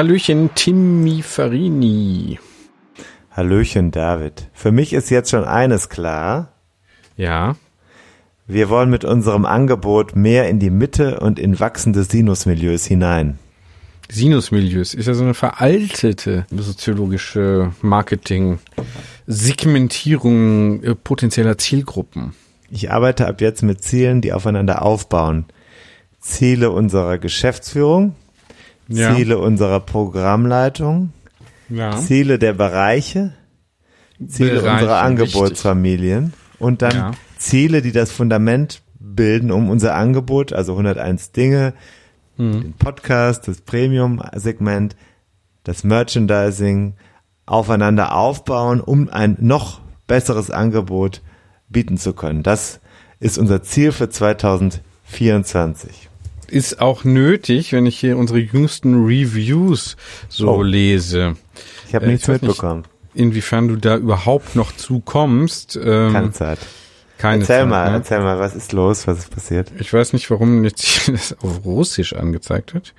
Hallöchen, Timmy Farini. Hallöchen, David. Für mich ist jetzt schon eines klar. Ja. Wir wollen mit unserem Angebot mehr in die Mitte und in wachsende Sinusmilieus hinein. Sinusmilieus ist ja so eine veraltete soziologische Marketing, Segmentierung äh, potenzieller Zielgruppen. Ich arbeite ab jetzt mit Zielen, die aufeinander aufbauen. Ziele unserer Geschäftsführung, Ja. Ziele unserer Programmleitung, Ja. Ziele der Bereiche, Ziele Bereiche, unserer Angebotsfamilien und dann Ja. Ziele, die das Fundament bilden, um unser Angebot, also 101 Dinge, Hm. den Podcast, das Premium-Segment, das Merchandising aufeinander aufbauen, um ein noch besseres Angebot bieten zu können. Das ist unser Ziel für 2024. Ist auch nötig, wenn ich hier unsere jüngsten Reviews so Oh. lese. Ich habe Äh, nichts ich weiß nicht, mitbekommen. Inwiefern du da überhaupt noch zukommst. Ähm, Keine Zeit. keine erzähl Zeit, mal, ne? erzähl mal, was ist los, was ist passiert? Ich weiß nicht, warum jetzt hier das auf Russisch angezeigt wird.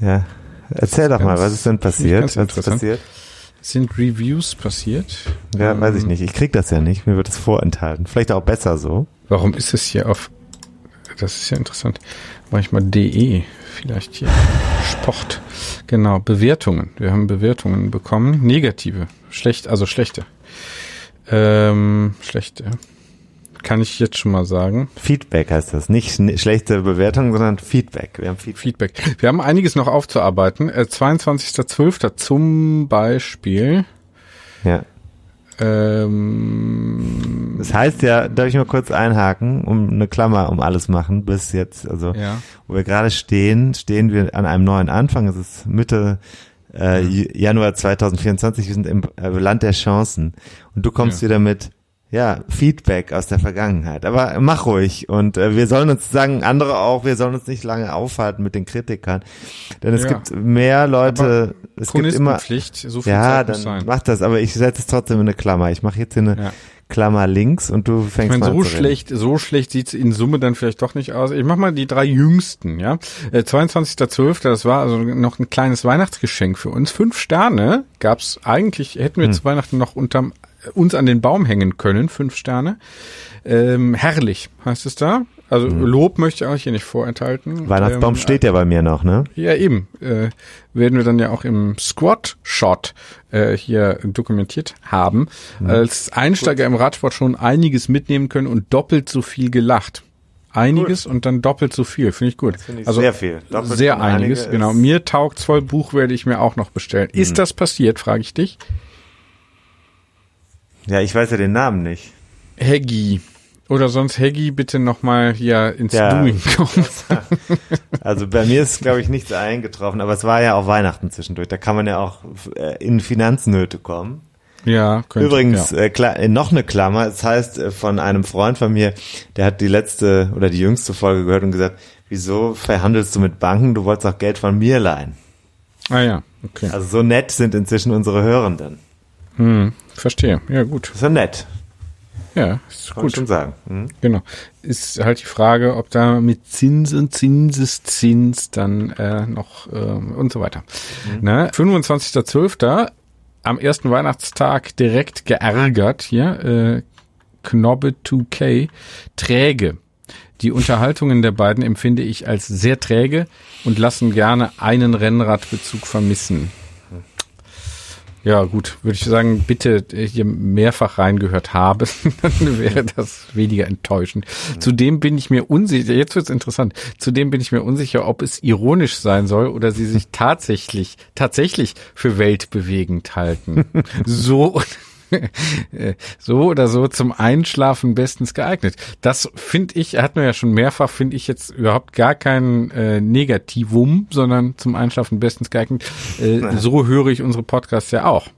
Ja. Erzähl doch mal, Ganz- was ist denn passiert? Was ist passiert? Sind Reviews passiert? Ja, weiß ich Ähm, nicht. Ich krieg das ja nicht. Mir wird es vorenthalten. Vielleicht auch besser so. Warum ist es hier auf, das ist ja interessant, mach ich mal DE, vielleicht hier, Sport. Genau, Bewertungen. Wir haben Bewertungen bekommen, negative, schlecht, also schlechte. Ähm, schlechte. Kann ich jetzt schon mal sagen. Feedback heißt das. Nicht schlechte Bewertung, sondern Feedback. Wir haben Feedback. Feedback. Wir haben einiges noch aufzuarbeiten. Äh, 22.12. zum Beispiel. Ja. Ähm, Das heißt ja, darf ich mal kurz einhaken, um eine Klammer um alles machen, bis jetzt, also ja. wo wir gerade stehen, stehen wir an einem neuen Anfang. Es ist Mitte äh, Januar 2024. Wir sind im äh, Land der Chancen. Und du kommst Ja. wieder mit ja, Feedback aus der Vergangenheit. Aber mach ruhig. Und äh, wir sollen uns sagen, andere auch, wir sollen uns nicht lange aufhalten mit den Kritikern. Denn es Ja. gibt mehr Leute, es gibt immer. Chronistenpflicht, so viel Ja, Zeit muss dann sein. mach das, aber ich setze es trotzdem in eine Klammer. Ich mache jetzt hier eine Ja. Klammer links und du Ich fängst meine, mal so an reden. schlecht, so schlecht sieht's in Summe dann vielleicht doch nicht aus. Ich mach mal die drei jüngsten, ja. Äh, 22.12., das war also noch ein kleines Weihnachtsgeschenk für uns. Fünf Sterne gab's eigentlich, hätten wir Hm. zu Weihnachten noch unterm uns an den Baum hängen können, fünf Sterne. Ähm, herrlich heißt es da. Also Lob möchte ich euch hier nicht vorenthalten. Weihnachtsbaum Ähm, steht ja bei mir noch, ne? ja, eben. Äh, werden wir dann ja auch im Squat-Shot äh, hier dokumentiert haben. Als Einsteiger im Radsport schon einiges mitnehmen können und doppelt so viel gelacht. Einiges und dann doppelt so viel. Finde ich gut. also sehr viel. Doppelt sehr einiges, ist- genau. Mir taugt's voll. Buch werde ich mir auch noch bestellen. Ist das passiert, frage ich dich. Ja, ich weiß ja den Namen nicht. Heggy. Oder sonst Heggy bitte nochmal hier ins Ja. Doing kommen. Also bei mir ist, glaube ich, nichts eingetroffen, aber es war ja auch Weihnachten zwischendurch. Da kann man ja auch äh, in Finanznöte kommen. Ja, könnte, Übrigens, ja. äh, äh, noch eine Klammer. Es heißt äh, von einem Freund von mir, der hat die letzte oder die jüngste Folge gehört und gesagt, wieso verhandelst du mit Banken? Du wolltest auch Geld von mir leihen. Ah ja, okay. Also so nett sind inzwischen unsere Hörenden. Hm, verstehe. Ja, gut. Ist ja nett, Ja, ist kann gut. schon sagen. Hm? Genau. Ist halt die Frage, ob da mit Zins und Zinseszins dann äh, noch äh, und so weiter. Ne? 25.12. am ersten Weihnachtstag direkt geärgert hier. Äh, Knobbe 2K. Träge. Die Unterhaltungen der beiden empfinde ich als sehr träge und lassen gerne einen Rennradbezug vermissen. Ja, gut, würde ich sagen, bitte hier mehrfach reingehört habe, dann wäre das weniger enttäuschend. Zudem bin ich mir unsicher, jetzt wird's interessant, zudem bin ich mir unsicher, ob es ironisch sein soll oder sie sich tatsächlich, tatsächlich für weltbewegend halten. so so oder so zum Einschlafen bestens geeignet. Das finde ich, hat man ja schon mehrfach, finde ich jetzt überhaupt gar kein äh, Negativum, sondern zum Einschlafen bestens geeignet. Äh, so höre ich unsere Podcasts ja auch.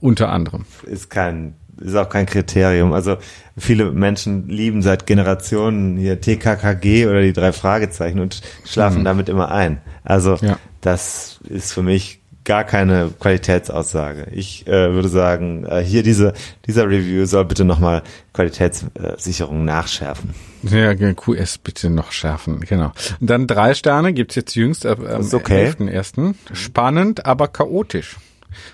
Unter anderem. Ist kein, ist auch kein Kriterium. Also viele Menschen lieben seit Generationen hier TKKG oder die drei Fragezeichen und schlafen mhm. damit immer ein. Also ja. das ist für mich gar keine Qualitätsaussage. Ich äh, würde sagen, äh, hier diese, dieser Review soll bitte nochmal Qualitätssicherung nachschärfen. Ja, QS bitte noch schärfen, genau. Und dann drei Sterne gibt's jetzt jüngst am okay. 11.1. Spannend, aber chaotisch.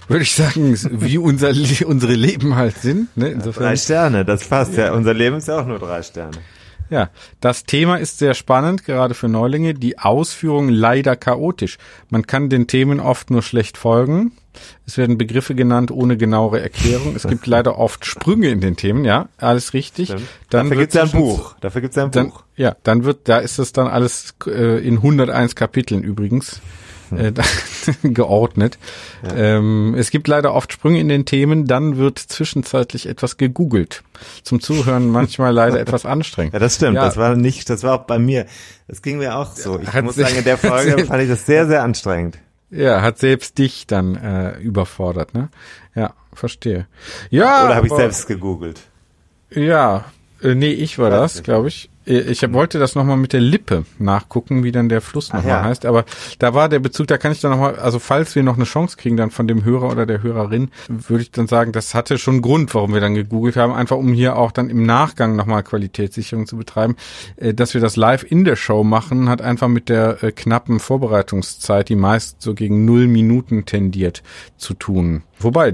Würde ich sagen, wie unser, unsere Leben halt sind. Ne? Insofern. Drei Sterne, das passt ja. Unser Leben ist ja auch nur drei Sterne. Ja, das Thema ist sehr spannend, gerade für Neulinge. Die Ausführung leider chaotisch. Man kann den Themen oft nur schlecht folgen. Es werden Begriffe genannt ohne genauere Erklärung. Es gibt leider oft Sprünge in den Themen, ja, alles richtig. Dann Dafür gibt's ja ein Buch. Dafür gibt's ja ein dann, Buch. Ja, dann wird, da ist es dann alles äh, in 101 Kapiteln übrigens äh, geordnet. Ja. Ähm, es gibt leider oft Sprünge in den Themen, dann wird zwischenzeitlich etwas gegoogelt. Zum Zuhören manchmal leider etwas anstrengend. Ja, das stimmt. Ja. Das war nicht, das war auch bei mir. Das ging mir auch so. Ich hat muss sagen, in der Folge fand ich das sehr, sehr anstrengend. Ja, hat selbst dich dann äh, überfordert, ne? Ja, verstehe. Ja. Oder habe ich selbst gegoogelt? Ja, äh, nee, ich war das, glaube ich. Äh, ich wollte das nochmal mit der Lippe nachgucken, wie dann der Fluss nochmal ja. heißt. Aber da war der Bezug, da kann ich dann nochmal, also falls wir noch eine Chance kriegen dann von dem Hörer oder der Hörerin, würde ich dann sagen, das hatte schon Grund, warum wir dann gegoogelt haben. Einfach um hier auch dann im Nachgang nochmal Qualitätssicherung zu betreiben. Äh, dass wir das live in der Show machen, hat einfach mit der äh, knappen Vorbereitungszeit, die meist so gegen null Minuten tendiert, zu tun. Wobei,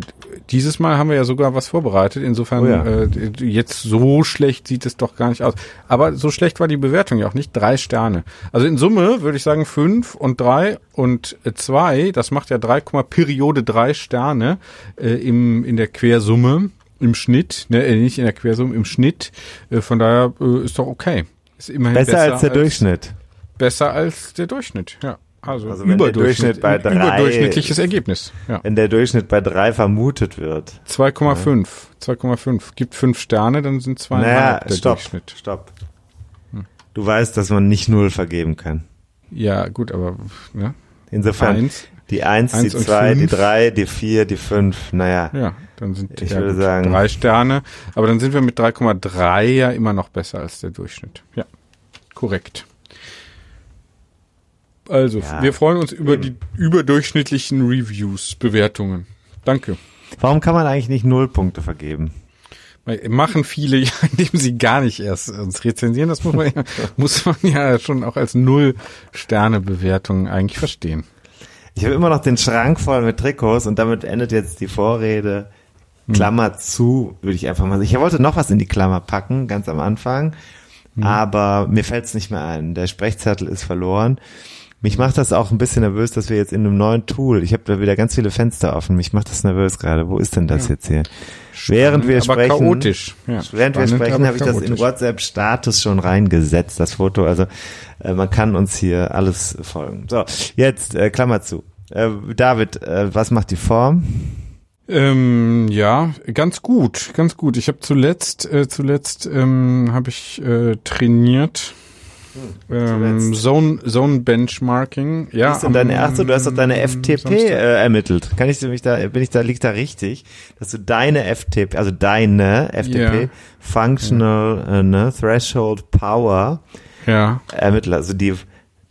dieses Mal haben wir ja sogar was vorbereitet. Insofern, oh ja. äh, jetzt so schlecht sieht es doch gar nicht aus. Aber so schlecht war die Bewertung ja auch nicht. Drei Sterne. Also in Summe würde ich sagen fünf und drei und zwei. Das macht ja drei Periode drei Sterne äh, im, in der Quersumme. Im Schnitt, ne, äh, nicht in der Quersumme, im Schnitt. Äh, von daher äh, ist doch okay. Ist immerhin besser, besser als der als, Durchschnitt. Besser als der Durchschnitt, ja. Also, also wenn der Durchschnitt bei drei, überdurchschnittliches Ergebnis. Ja. Wenn der Durchschnitt bei drei vermutet wird. 2,5. 2,5. Gibt fünf Sterne, dann sind zweieinhalb naja, der stopp, Durchschnitt. Stopp. Du weißt, dass man nicht null vergeben kann. Ja, gut, aber ne? insofern eins, die eins, eins die zwei, die drei, die vier, die fünf. Naja. Ja, dann sind ich ja, würde gut, sagen drei Sterne. Aber dann sind wir mit 3,3 ja immer noch besser als der Durchschnitt. Ja, korrekt. Also, ja. wir freuen uns über die überdurchschnittlichen Reviews, Bewertungen. Danke. Warum kann man eigentlich nicht Nullpunkte vergeben? Machen viele indem sie gar nicht erst uns rezensieren. Das muss man ja, muss man ja schon auch als Null-Sterne-Bewertung eigentlich verstehen. Ich habe immer noch den Schrank voll mit Trikots und damit endet jetzt die Vorrede. Hm. Klammer hm. zu, würde ich einfach mal sagen. Ich wollte noch was in die Klammer packen, ganz am Anfang, hm. aber mir fällt es nicht mehr ein. Der Sprechzettel ist verloren. Mich macht das auch ein bisschen nervös, dass wir jetzt in einem neuen Tool, ich habe da wieder ganz viele Fenster offen, mich macht das nervös gerade. Wo ist denn das ja. jetzt hier? Während wir sprechen, chaotisch. Ja, während wir sprechen, habe ich das in WhatsApp Status schon reingesetzt, das Foto. Also äh, man kann uns hier alles folgen. So, jetzt äh, Klammer zu. Äh, David, äh, was macht die Form? Ähm, ja, ganz gut, ganz gut. Ich habe zuletzt, äh, zuletzt ähm, habe ich äh, trainiert ähm, Zone, Zone Benchmarking, ja. Ist denn deine erste, du hast doch deine FTP äh, ermittelt. Kann ich mich da, bin ich da, liegt da richtig, dass du deine FTP, also deine FTP, yeah. Functional ja. Äh, ne, Threshold Power ja. ermittelt, also die,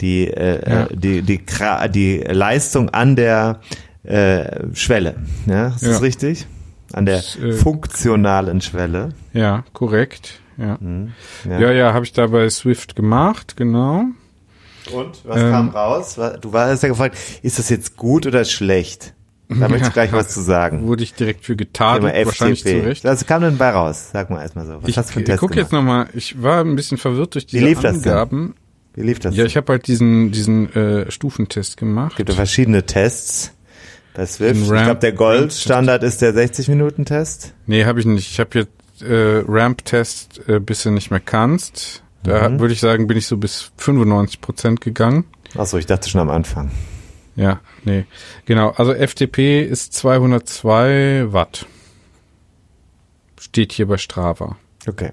die, äh, ja. die, die, die, die Leistung an der äh, Schwelle. Ja, ist das richtig? An der das, äh, funktionalen Schwelle. Ja, korrekt ja. Mhm. Ja, ja, ja habe ich da bei Swift gemacht, genau. Und was ähm, kam raus? Du warst ja gefragt, ist das jetzt gut oder schlecht? Da möchte ich gleich was zu sagen. Wurde ich direkt für getadelt, wahrscheinlich zu. Recht. Was kam denn bei raus? Sag mal erstmal so. Was Ich, hast du für einen ich Test gucke jetzt nochmal, ich war ein bisschen verwirrt durch Wie diese lief das denn? Angaben. Wie lief das? Ja, ich habe halt diesen, diesen äh, Stufentest gemacht. gibt ja verschiedene Tests bei Swift. Ich glaube, der Goldstandard ist der 60-Minuten-Test. Nee, habe ich nicht. Ich habe jetzt äh, Ramp-Test, äh, bis du nicht mehr kannst. Da Mhm. würde ich sagen, bin ich so bis 95 Prozent gegangen. Achso, ich dachte schon am Anfang. Ja, nee. Genau, also FTP ist 202 Watt. Steht hier bei Strava. Okay.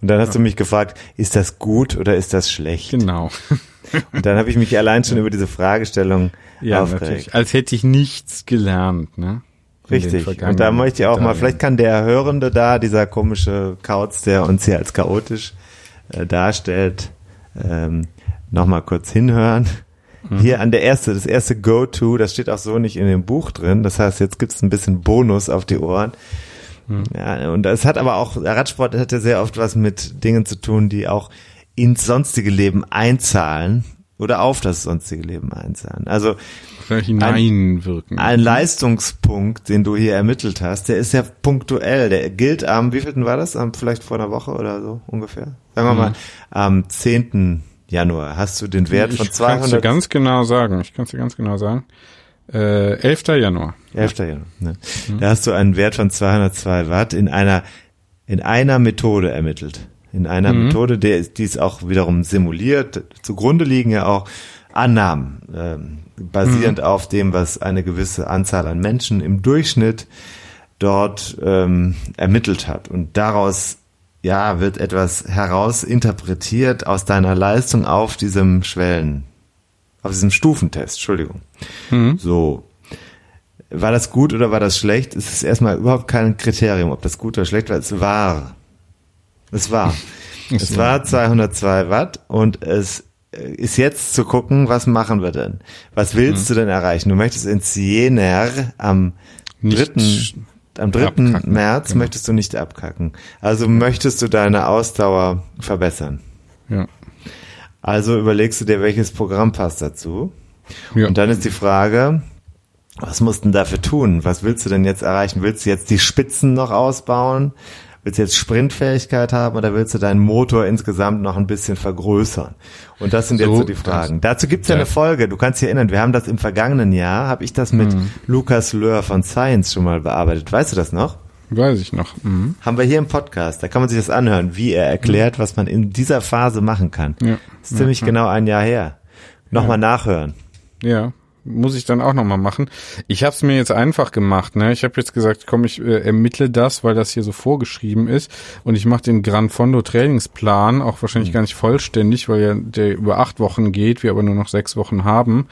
Und dann hast du mich gefragt, ist das gut oder ist das schlecht? Genau. Und dann habe ich mich allein schon über diese Fragestellung Ja, aufgeregt. natürlich. Als hätte ich nichts gelernt, ne? Richtig. Und da möchte ich auch mal, vielleicht kann der Hörende da, dieser komische Kauz, der uns hier als chaotisch äh, darstellt, ähm, nochmal kurz hinhören. Mhm. Hier an der erste, das erste Go-To, das steht auch so nicht in dem Buch drin. Das heißt, jetzt gibt's ein bisschen Bonus auf die Ohren. Mhm. Ja, und das hat aber auch, Radsport hat ja sehr oft was mit Dingen zu tun, die auch ins sonstige Leben einzahlen oder auf das sonstige Leben einzahlen. Also hineinwirken. ein Leistungspunkt, den du hier ermittelt hast, der ist ja punktuell. Der gilt am, wie vielten war das? Am, vielleicht vor einer Woche oder so ungefähr? Sagen wir mal, am 10. Januar hast du den Wert von ich kann dir 200. ganz genau sagen. Ich kann es dir ganz genau sagen. Äh, 11. Januar. 11. Januar. Ne? Da hast du einen Wert von 202 Watt in einer, in einer Methode ermittelt. In einer Methode, der, ist- die ist auch wiederum simuliert. Zugrunde liegen ja auch Annahmen, ähm, basierend auf dem, was eine gewisse Anzahl an Menschen im Durchschnitt dort ähm, ermittelt hat. Und daraus ja wird etwas herausinterpretiert aus deiner Leistung auf diesem Schwellen, auf diesem Stufentest. Entschuldigung. So, war das gut oder war das schlecht? Es ist erstmal überhaupt kein Kriterium, ob das gut oder schlecht war. Es war. Es war. es war 202 Watt und es äh, ist jetzt zu gucken, was machen wir denn? Was willst du denn erreichen? Du möchtest ins Jänner am 3. Am 3. abkacken, März genau. möchtest du nicht abkacken. Also möchtest du deine Ausdauer verbessern. Ja. Also überlegst du dir, welches Programm passt dazu. ja. Und dann ist die Frage, was musst du denn dafür tun? Was willst du denn jetzt erreichen? Willst du jetzt die Spitzen noch ausbauen? Willst du jetzt Sprintfähigkeit haben oder willst du deinen Motor insgesamt noch ein bisschen vergrößern? Und das sind jetzt So, so die Fragen. Dazu gibt's ja, ja. eine Folge. Du kannst dich erinnern, wir haben das im vergangenen Jahr, habe ich das mit Mhm. Lukas Löhr von Science schon mal bearbeitet. Weißt du das noch? Weiß ich noch. Mhm. Haben wir hier im Podcast. Da kann man sich das anhören, wie er erklärt, was man in dieser Phase machen kann. Ja. ist ziemlich genau ein Jahr her. Nochmal nachhören. Ja, muss ich dann auch nochmal machen. Ich habe es mir jetzt einfach gemacht. Ne? Ich habe jetzt gesagt, komm, ich äh, ermittle das, weil das hier so vorgeschrieben ist. Und ich mache den Gran Fondo Trainingsplan, auch wahrscheinlich gar nicht vollständig, weil ja der über acht Wochen geht, wir aber nur noch sechs Wochen haben.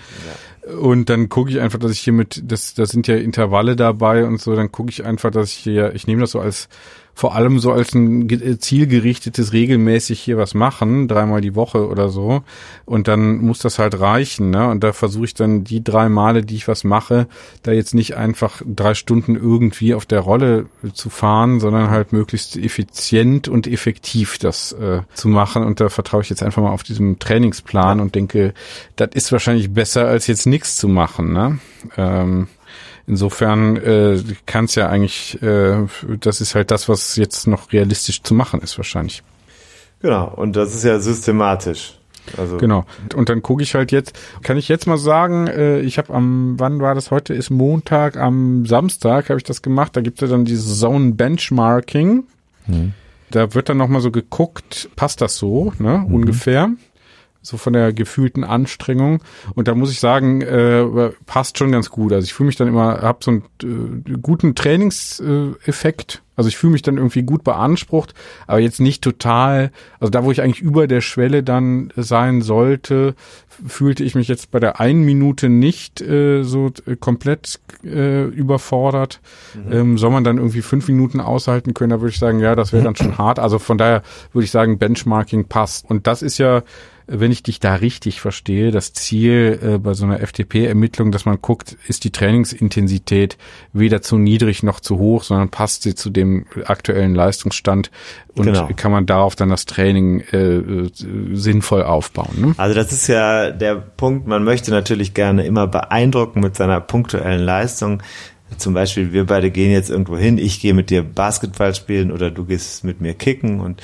Und dann gucke ich einfach, dass ich hier mit, das, das sind ja Intervalle dabei und so, dann gucke ich einfach, dass ich hier, ich nehme das so als vor allem so als ein äh, zielgerichtetes regelmäßig hier was machen, dreimal die Woche oder so. Und dann muss das halt reichen, ne? Und da versuche ich dann die drei Male, die ich was mache, da jetzt nicht einfach drei Stunden irgendwie auf der Rolle zu fahren, sondern halt möglichst effizient und effektiv das äh, zu machen. Und da vertraue ich jetzt einfach mal auf diesem Trainingsplan und denke, das ist wahrscheinlich besser, als jetzt nichts zu machen, ne? Ähm, Insofern äh, kann es ja eigentlich, äh, das ist halt das, was jetzt noch realistisch zu machen ist wahrscheinlich. Genau. Und das ist ja systematisch. Also Genau. Und dann gucke ich halt jetzt, kann ich jetzt mal sagen, äh, ich habe am, wann war das heute? Ist Montag, am Samstag habe ich das gemacht. Da gibt es ja dann dieses Zone Benchmarking. Da wird dann nochmal so geguckt, passt das so, ne, ungefähr. So von der gefühlten Anstrengung. Und da muss ich sagen, äh, passt schon ganz gut. Also ich fühle mich dann immer, habe so einen äh, guten Trainingseffekt. Also ich fühle mich dann irgendwie gut beansprucht, aber jetzt nicht total, also da, wo ich eigentlich über der Schwelle dann sein sollte, fühlte ich mich jetzt bei der einen Minute nicht äh, so äh, komplett äh, überfordert. Ähm, soll man dann irgendwie fünf Minuten aushalten können, da würde ich sagen, ja, das wäre dann schon hart. Also von daher würde ich sagen, Benchmarking passt. Und das ist ja, wenn ich dich da richtig verstehe, das Ziel äh, bei so einer FTP-Ermittlung, dass man guckt, ist die Trainingsintensität weder zu niedrig noch zu hoch, sondern passt sie zu dem aktuellen Leistungsstand und Genau. kann man darauf dann das Training äh, äh, sinnvoll aufbauen. Ne? Also das ist ja der Punkt, man möchte natürlich gerne immer beeindrucken mit seiner punktuellen Leistung. Zum Beispiel, wir beide gehen jetzt irgendwo hin, ich gehe mit dir Basketball spielen oder du gehst mit mir kicken und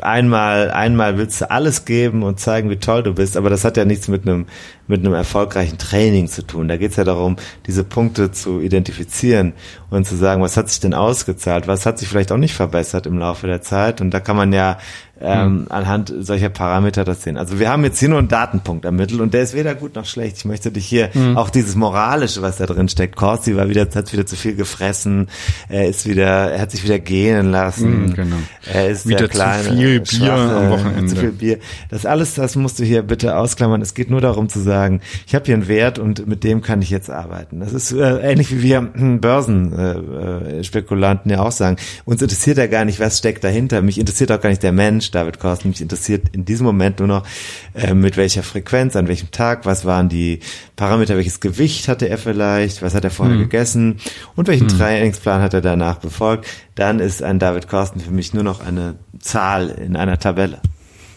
einmal, einmal willst du alles geben und zeigen, wie toll du bist, aber das hat ja nichts mit einem, mit einem erfolgreichen Training zu tun. Da geht es ja darum, diese Punkte zu identifizieren und zu sagen, was hat sich denn ausgezahlt, was hat sich vielleicht auch nicht verbessert im Laufe der Zeit und da kann man ja ähm, anhand solcher Parameter das sehen. Also wir haben jetzt hier nur einen Datenpunkt ermittelt und der ist weder gut noch schlecht. Ich möchte dich hier auch dieses moralische, was da drin steckt. Corsi war wieder, hat wieder zu viel gefressen, er ist wieder, er hat sich wieder gehen lassen. Mm, genau. Er ist Wieder der zu kleine, viel Bier am Wochenende. Zu viel Bier. Das alles, das musst du hier bitte ausklammern. Es geht nur darum zu sagen, ich habe hier einen Wert und mit dem kann ich jetzt arbeiten. Das ist äh, ähnlich wie wir hm, Börsenspekulanten äh, Spekulanten ja auch sagen. Uns interessiert ja gar nicht, was steckt dahinter. Mich interessiert auch gar nicht der Mensch, David Korsten. Mich interessiert in diesem Moment nur noch, äh, mit welcher Frequenz, an welchem Tag, was waren die Parameter, welches Gewicht hatte er vielleicht, was hat er vorher gegessen und welchen Trainingsplan hat er danach befolgt. Dann ist ein David Korsten für mich nur noch eine Zahl in einer Tabelle.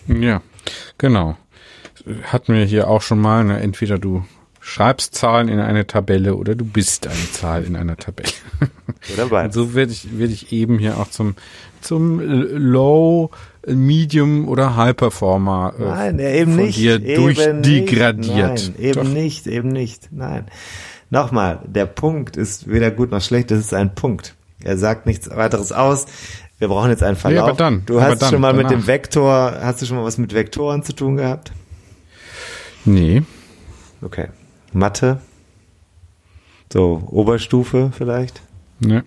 Ja, genau. Hatten wir hier auch schon mal, ne? entweder du schreibst Zahlen in eine Tabelle oder du bist eine Zahl in einer Tabelle. Oder beides. So werde ich, werde ich eben hier auch zum, zum Low, Medium oder High Performer äh, Nein, ja, eben von nicht. dir eben durchdegradiert. Nein, eben Doch. nicht, eben nicht. Nein. Nochmal, der Punkt ist weder gut noch schlecht, das ist ein Punkt. Er sagt nichts weiteres aus. Wir brauchen jetzt einen Verlauf. aber dann, du hast dann, schon mal mit danach. dem Vektor, hast du schon mal was mit Vektoren zu tun gehabt? Nee. Okay. Mathe? So, Oberstufe vielleicht? Ne.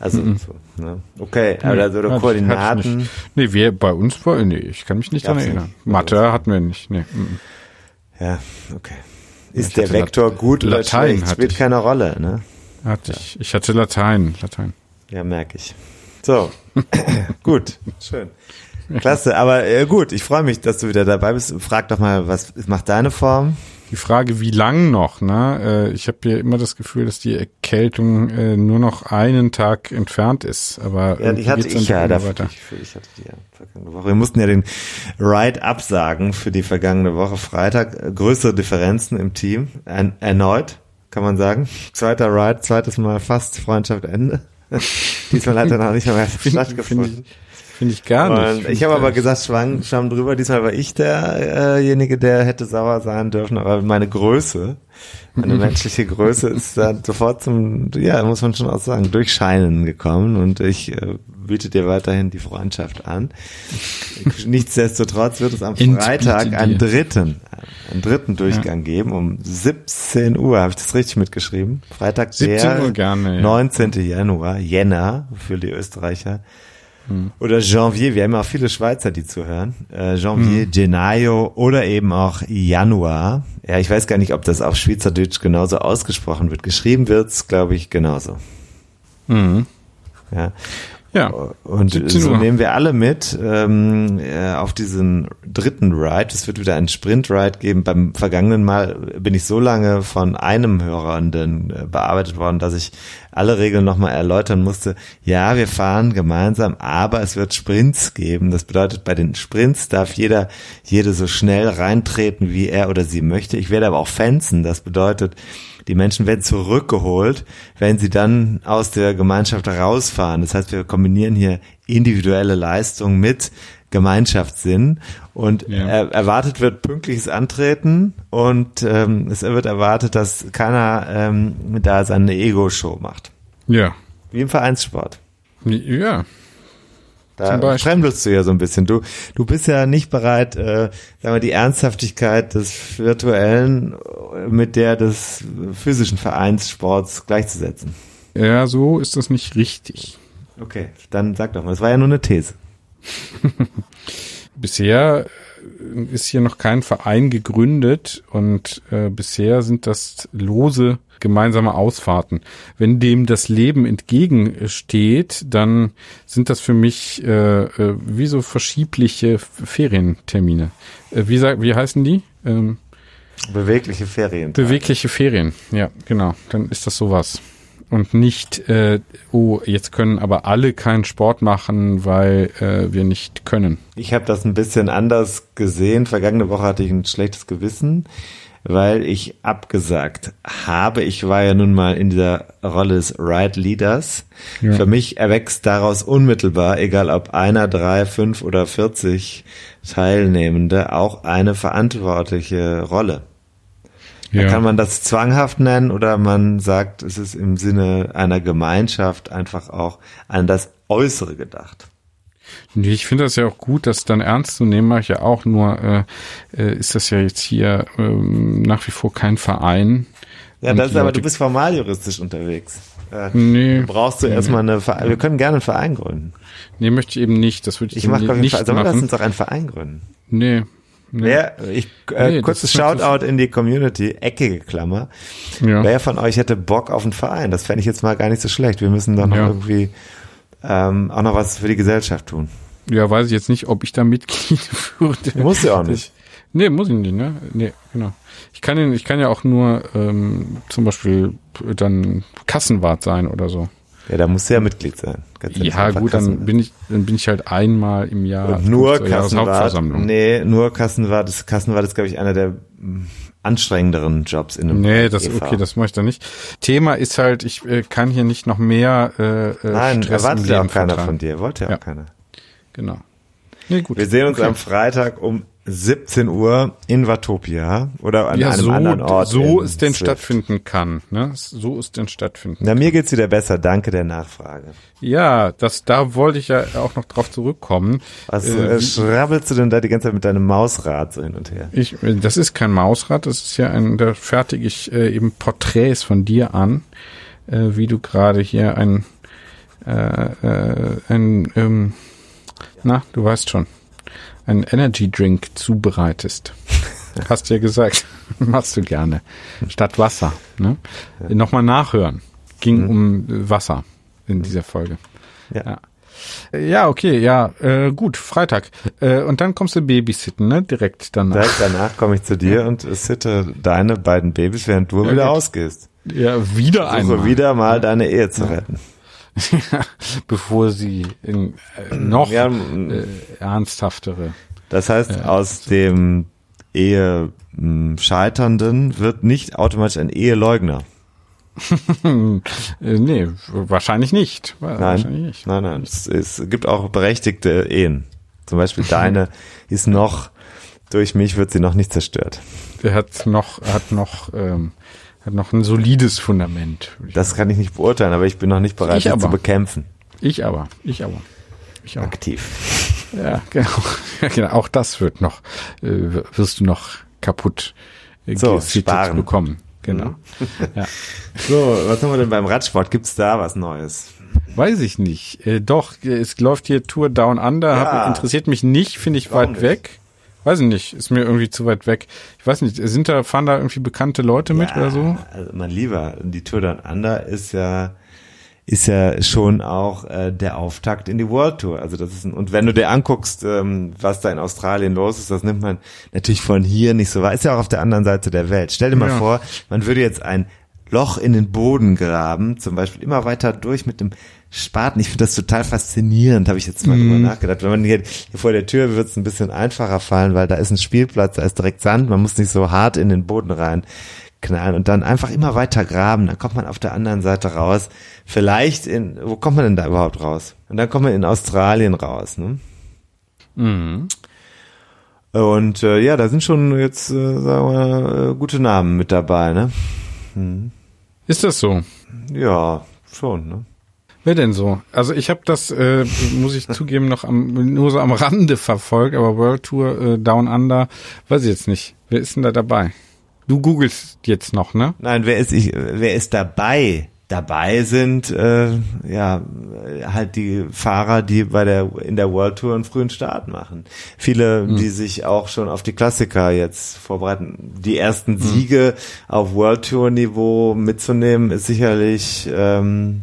Also, so, ne? okay, oder, so, oder Hatte ich- Koordinaten. ich. Nee, wir bei uns war, nee, ich kann mich nicht daran erinnern. nicht. Mathe hatten wir nicht. Nee. mhm. Ja, okay. Ist Ich der Vektor Lat- gut oder Latein schlecht? Spielt ich. keine Rolle, ne? Hatte ich. Ich hatte Latein. Latein. Ja, merke ich. So, gut, schön. Klasse, aber äh, gut, ich freue mich, dass du wieder dabei bist. Frag doch mal, was macht deine Form? Die Frage, wie lang noch? Ne? Äh, ich habe ja immer das Gefühl, dass die Erkältung äh, nur noch einen Tag entfernt ist. Aber Ja, die hatte ich ja, dafür, weiter. ich, ich hatte die ja vergangene Woche. Wir mussten ja den Ride absagen für die vergangene Woche Freitag. Äh, Größere Differenzen im Team. Ein, erneut, kann man sagen. Zweiter Ride, zweites Mal fast Freundschaft Ende. Diesmal hat er noch nicht mehr Finde stattgefunden. ich, finde ich gar nicht. Und Finde ich habe aber gesagt, schwang, schwamm drüber. Diesmal war ich derjenige, der hätte sauer sein dürfen. Aber meine Größe, meine menschliche Größe ist dann sofort zum, ja, muss man schon auch sagen, Durchscheinen gekommen. Und ich äh, biete dir weiterhin die Freundschaft an. Nichtsdestotrotz wird es am Freitag einen dritten, einen dritten Durchgang geben. Um 17 Uhr, habe ich das richtig mitgeschrieben? Freitag 17 der gerne, ja. 19. Januar, Jänner für die Österreicher. Oder Janvier, wir haben auch viele Schweizer, die zuhören. Äh, Janvier, Gennaio oder eben auch Januar. Ja, ich weiß gar nicht, ob das auf Schweizerdeutsch genauso ausgesprochen wird. Geschrieben wird's, glaube ich, genauso. Mhm. Ja. Ja. Und 17 so nehmen wir alle mit ähm, äh, auf diesen dritten Ride. Es wird wieder einen Sprint-Ride geben. Beim vergangenen Mal bin ich so lange von einem Hörenden äh, bearbeitet worden, dass ich alle Regeln nochmal erläutern musste. Ja, wir fahren gemeinsam, aber es wird Sprints geben. Das bedeutet, bei den Sprints darf jeder, jede so schnell reintreten, wie er oder sie möchte. Ich werde aber auch fenzen. Das bedeutet, die Menschen werden zurückgeholt, wenn sie dann aus der Gemeinschaft rausfahren. Das heißt, wir kombinieren hier individuelle Leistung mit Gemeinschaftssinn und Ja. er, erwartet wird pünktliches Antreten und ähm, es wird erwartet, dass keiner ähm, da seine Ego-Show macht. Ja. Wie im Vereinssport. Ja. Da fremdelst du ja so ein bisschen. Du, du bist ja nicht bereit, äh, sagen wir, die Ernsthaftigkeit des virtuellen mit der des physischen Vereinssports gleichzusetzen. Ja, so ist das nicht richtig. Okay, dann sag doch mal, das war ja nur eine These. Bisher äh, ist hier noch kein Verein gegründet und äh, bisher sind das lose gemeinsame Ausfahrten. Wenn dem das Leben entgegensteht, dann sind das für mich äh, äh, wie so verschiebliche Ferientermine. Äh, wie, sag, wie heißen die? Ähm, Bewegliche Ferien. bewegliche Ferien. Ja, genau. Dann ist das sowas. und nicht, äh, oh, jetzt können aber alle keinen Sport machen, weil äh, wir nicht können. Ich habe das ein bisschen anders gesehen. Vergangene Woche hatte ich ein schlechtes Gewissen, weil ich abgesagt habe. Ich war ja nun mal in dieser Rolle des Ride Leaders. Ja. Für mich erwächst daraus unmittelbar, egal ob einer, drei, fünf oder vierzig Teilnehmende, auch eine verantwortliche Rolle. Da kann man das zwanghaft nennen oder man sagt, es ist im Sinne einer Gemeinschaft einfach auch an das Äußere gedacht. Ich finde das ja auch gut, das dann ernst zu nehmen, mache ich ja auch, nur äh, äh, ist das ja jetzt hier ähm, nach wie vor kein Verein. Ja, das ist aber, Leute- du bist formal juristisch unterwegs. Äh, Nee, brauchst du erstmal eine Verein, wir können gerne einen Verein gründen. nee, möchte ich eben nicht. Das würde ich, Ich jeden nicht Fall, sollen wir lass machen. uns doch einen Verein gründen. Nee. nee. Wer, ich, äh, Nee, kurzes Shoutout in die Community, eckige Klammer. Ja. Wer von euch hätte Bock auf einen Verein? Das fände ich jetzt mal gar nicht so schlecht. Wir müssen doch noch Ja. irgendwie ähm, auch noch was für die Gesellschaft tun. ja, weiß ich jetzt nicht, ob ich da Mitglied würde. Muss ja auch nicht. Nee, muss ich nicht, ne? Nee, genau. Ich kann, ihn- ich kann ja auch nur ähm, zum Beispiel dann Kassenwart sein oder so. Ja, da musst du ja Mitglied sein. Ja, gut, dann bin ich, dann bin ich halt einmal im Jahr Und nur Kassenwart. Nee, nur Kassenwart. Kassenwart ist, glaube ich, einer der anstrengenderen Jobs in einem Nee, das EV. okay, das mache ich da nicht. Thema ist halt, ich äh, kann hier nicht noch mehr äh, äh, Nein, Stress erwartet ja auch keiner von dir. Wollte ja, Ja. auch keiner. Genau. Nee, gut. Wir sehen uns okay. am Freitag um 17 Uhr in Watopia oder an ja, einem so, anderen Ort. so es denn Swift. stattfinden kann. Ne? So es denn stattfinden. Na, mir geht's wieder besser. Danke der Nachfrage. Ja, das, da wollte ich ja auch noch drauf zurückkommen. Was Äh, äh, schrabbelst du denn da die ganze Zeit mit deinem Mausrad so hin und her? Ich, äh, das ist kein Mausrad, das ist ja ein, da fertige ich äh, eben Porträts von dir an, äh, wie du gerade hier ein, äh, äh, ein, ähm, na, du weißt schon, ein Energy Drink zubereitest. Hast ja gesagt, machst du gerne. Statt Wasser. Ne? Nochmal nachhören. Ging um äh, Wasser in dieser Folge. Ja. Ja. Ja, okay, ja, äh, gut, Freitag. Äh, und dann kommst du babysitten, ne? Direkt danach. Direkt danach komme ich zu dir und sitte deine beiden Babys, während du Ja, wieder gut. ausgehst. Ja, wieder Suche einmal. wieder mal deine Ehe zu retten. Bevor sie in äh, noch Ja, äh, ernsthaftere. Das heißt, aus dem Ehe mh, Scheiternden wird nicht automatisch ein Eheleugner. äh, nee, wahrscheinlich nicht. Wahrscheinlich Nein, nicht. nein, nein. Es, es gibt auch berechtigte Ehen. Zum Beispiel deine ist noch, durch mich wird sie noch nicht zerstört. Der hat noch, hat noch, ähm, hat noch ein solides Fundament. Das kann ich nicht beurteilen, aber ich bin noch nicht bereit, das aber. zu bekämpfen. Ich aber, ich aber. Ich auch. Aktiv. Ja, genau. Ja, genau. Auch das wird noch, äh, wirst du noch kaputt äh, So, sparen. bekommen. Genau. Ja. So, was haben wir denn beim Radsport? Gibt's da was Neues? Weiß ich nicht. Äh, doch, es läuft hier Tour Down Under. Ja. Hab, interessiert mich nicht, finde ich Warum weit nicht? weg. Weiß ich nicht, ist mir irgendwie zu weit weg. Ich weiß nicht, sind da, fahren da irgendwie bekannte Leute mit oder so? Also mein Lieber, die Tour Down Under ist ja ist ja schon auch äh, der Auftakt in die World Tour. Also das ist ein, und wenn du dir anguckst, ähm, was da in Australien los ist, das nimmt man natürlich von hier nicht so wahr. Ist ja auch auf der anderen Seite der Welt. Stell dir mal Ja. vor, man würde jetzt ein Loch in den Boden graben, zum Beispiel immer weiter durch mit dem Spaten. Ich finde das total faszinierend, habe ich jetzt mal drüber nachgedacht. Wenn man hier, hier vor der Tür wird es ein bisschen einfacher fallen, weil da ist ein Spielplatz, da ist direkt Sand, man muss nicht so hart in den Boden rein knallen und dann einfach immer weiter graben, dann kommt man auf der anderen Seite raus. Vielleicht in, wo kommt man denn da überhaupt raus? Und dann kommt man in Australien raus, ne? Mhm. Und äh, ja, da sind schon jetzt, äh, sagen wir, äh, gute Namen mit dabei, ne? Ist das so? Ja, schon, ne? Wer denn so? Also ich habe das, äh, muss ich zugeben, noch am, nur so am Rande verfolgt, aber World Tour äh, Down Under, weiß ich jetzt nicht. Wer ist denn da dabei? Du googelst jetzt noch, ne? Nein, wer ist ich, wer ist dabei? Dabei sind äh, ja halt die Fahrer, die bei der in der World Tour einen frühen Start machen. Viele, die sich auch schon auf die Klassiker jetzt vorbereiten. Die ersten Siege auf World Tour Niveau mitzunehmen, ist sicherlich, ähm,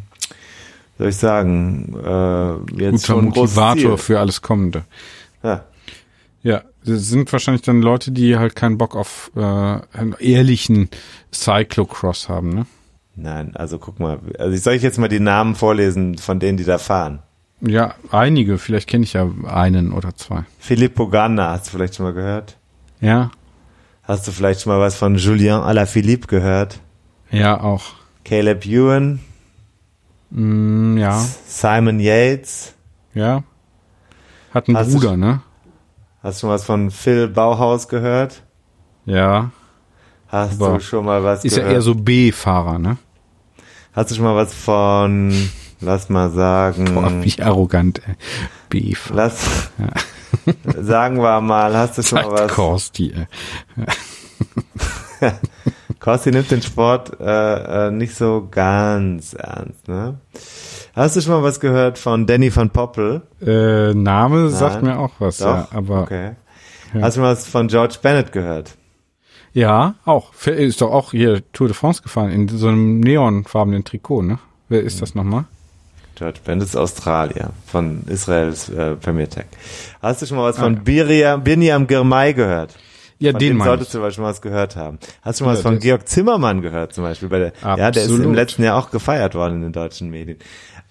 soll ich sagen, äh, jetzt Guter Motivator für alles Kommende. Ja. Ja, das sind wahrscheinlich dann Leute, die halt keinen Bock auf äh, einen ehrlichen Cyclocross haben, ne? Nein, also guck mal. Also ich soll ich jetzt mal die Namen vorlesen von denen, die da fahren. Ja, einige. Vielleicht kenne ich ja einen oder zwei. Filippo Ganna, hast du vielleicht schon mal gehört? Ja, Hast du vielleicht schon mal was von Julien Alaphilippe gehört? ja auch. Caleb Ewan, Mm, ja, Simon Yates. ja. Hat einen Hast du- Bruder, ne? Hast du schon was von Phil Bauhaus gehört? Ja. Hast Aber du schon mal was Ist ja gehört? eher so B-Fahrer, ne? Hast du schon mal was von, lass mal sagen, Boah, wie arrogant, ey. B-Fahrer. lass, sagen wir mal, hast du schon mal Sagt was? Korsti, ey. Kosti nimmt den Sport äh, äh, nicht so ganz ernst, ne? Hast du schon mal was gehört von Danny van Poppel? Äh, Name sagt Nein. mir auch was, Doch? ja. Aber okay. Hast du mal was von George Bennett gehört? ja, auch. Ist doch auch hier Tour de France gefahren, in so einem neonfarbenen Trikot, ne? Wer ist das nochmal? George Bennett ist Australier von Israels äh, Premier Tech. Hast du schon mal was Ah, von ja. Biriam, Biniam Girmay gehört? Ja, Von den dem solltest du schon mal was gehört haben. Hast du schon mal was Ja, von Georg Zimmermann gehört zum Beispiel? Bei der, ja, der ist im letzten Jahr auch gefeiert worden in den deutschen Medien.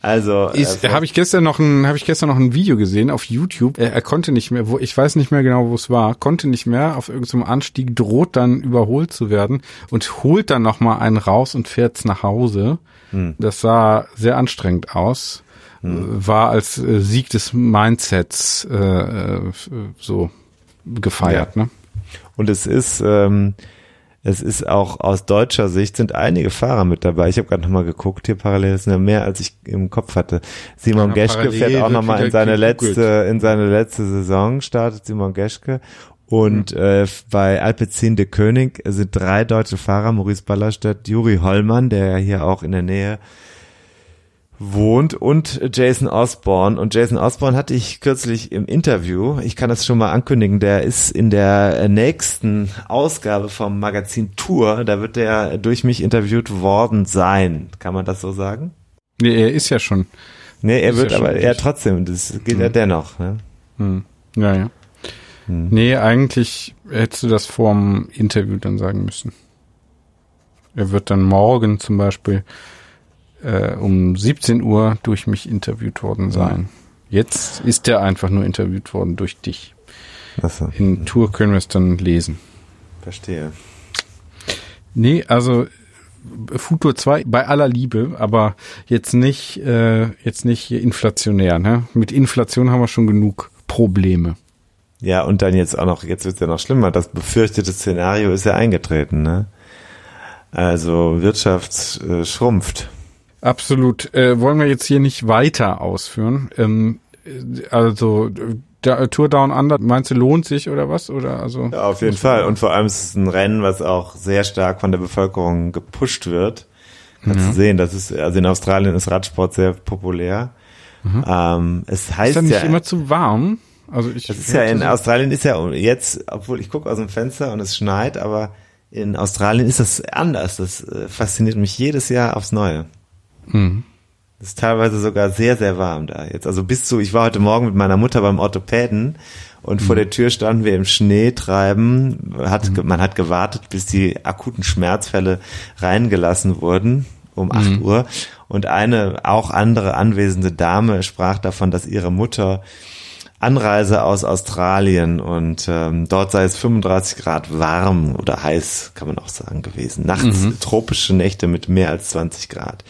Also äh, habe ich gestern noch ein, habe ich gestern noch ein Video gesehen auf YouTube. Er, er konnte nicht mehr, wo ich weiß nicht mehr genau, wo es war, konnte nicht mehr auf irgendeinem Anstieg, droht dann überholt zu werden und holt dann noch mal einen raus und fährt's nach Hause. Das sah sehr anstrengend aus. Äh, War als äh, Sieg des Mindsets äh, äh, so gefeiert, ne? Und es ist, ähm, es ist auch aus deutscher Sicht sind einige Fahrer mit dabei. Ich habe gerade nochmal geguckt, hier parallel ist ja mehr, als ich im Kopf hatte. Simon Ja, Geschke fährt auch nochmal in seine letzte, in seine letzte Saison, startet Simon Geschke. Und äh, bei Alpecin de König sind drei deutsche Fahrer, Maurice Ballerstedt, Juri Hollmann, der ja hier auch in der Nähe wohnt und Jason Osborne. Und Jason Osborne hatte ich kürzlich im Interview, ich kann das schon mal ankündigen, der ist in der nächsten Ausgabe vom Magazin Tour, da wird der durch mich interviewt worden sein. Kann man das so sagen? Nee, er ist ja schon. Nee, er Ist wird ja aber, richtig. trotzdem, das geht ja dennoch. Ne? Hm. Ja, ja. Nee, eigentlich hättest du das vorm Interview dann sagen müssen. Er wird dann morgen zum Beispiel äh, um 17 Uhr durch mich interviewt worden sein. Jetzt ist er einfach nur interviewt worden durch dich. Achso, In Tour können wir es dann lesen. verstehe. Nee, also Futur 2 bei aller Liebe, aber jetzt nicht äh, jetzt nicht inflationär, ne? Mit Inflation haben wir schon genug Probleme. Ja, und dann jetzt auch noch, jetzt wird's ja noch schlimmer, das befürchtete Szenario ist ja eingetreten, ne? Also Wirtschaft äh, schrumpft. Absolut. Äh, wollen wir jetzt hier nicht weiter ausführen? Ähm, äh, also der Tour Down Under, meinst du, lohnt sich oder was? Oder also? Ja, auf jeden Fall. Und vor allem ist es ein Rennen, was auch sehr stark von der Bevölkerung gepusht wird. Kannst du sehen, das ist, also in Australien ist Radsport sehr populär. Ähm, es ist heißt dann nicht ja, immer zu warm? Also ich. das ist ja in Australien ist ja jetzt, obwohl ich gucke aus dem Fenster und es schneit, aber in Australien ist das anders. Das äh, fasziniert mich jedes Jahr aufs Neue. Mhm. Es ist teilweise sogar sehr, sehr warm da jetzt. Also bis zu, ich war heute Morgen mit meiner Mutter beim Orthopäden und vor der Tür standen wir im Schnee treiben. Hat, Man hat gewartet, bis die akuten Schmerzfälle reingelassen wurden um 8 Uhr. Und eine auch andere anwesende Dame sprach davon, dass ihre Mutter Anreise aus Australien und ähm, dort sei es 35 Grad warm oder heiß, kann man auch sagen, gewesen. Nachts tropische Nächte mit mehr als 20 Grad.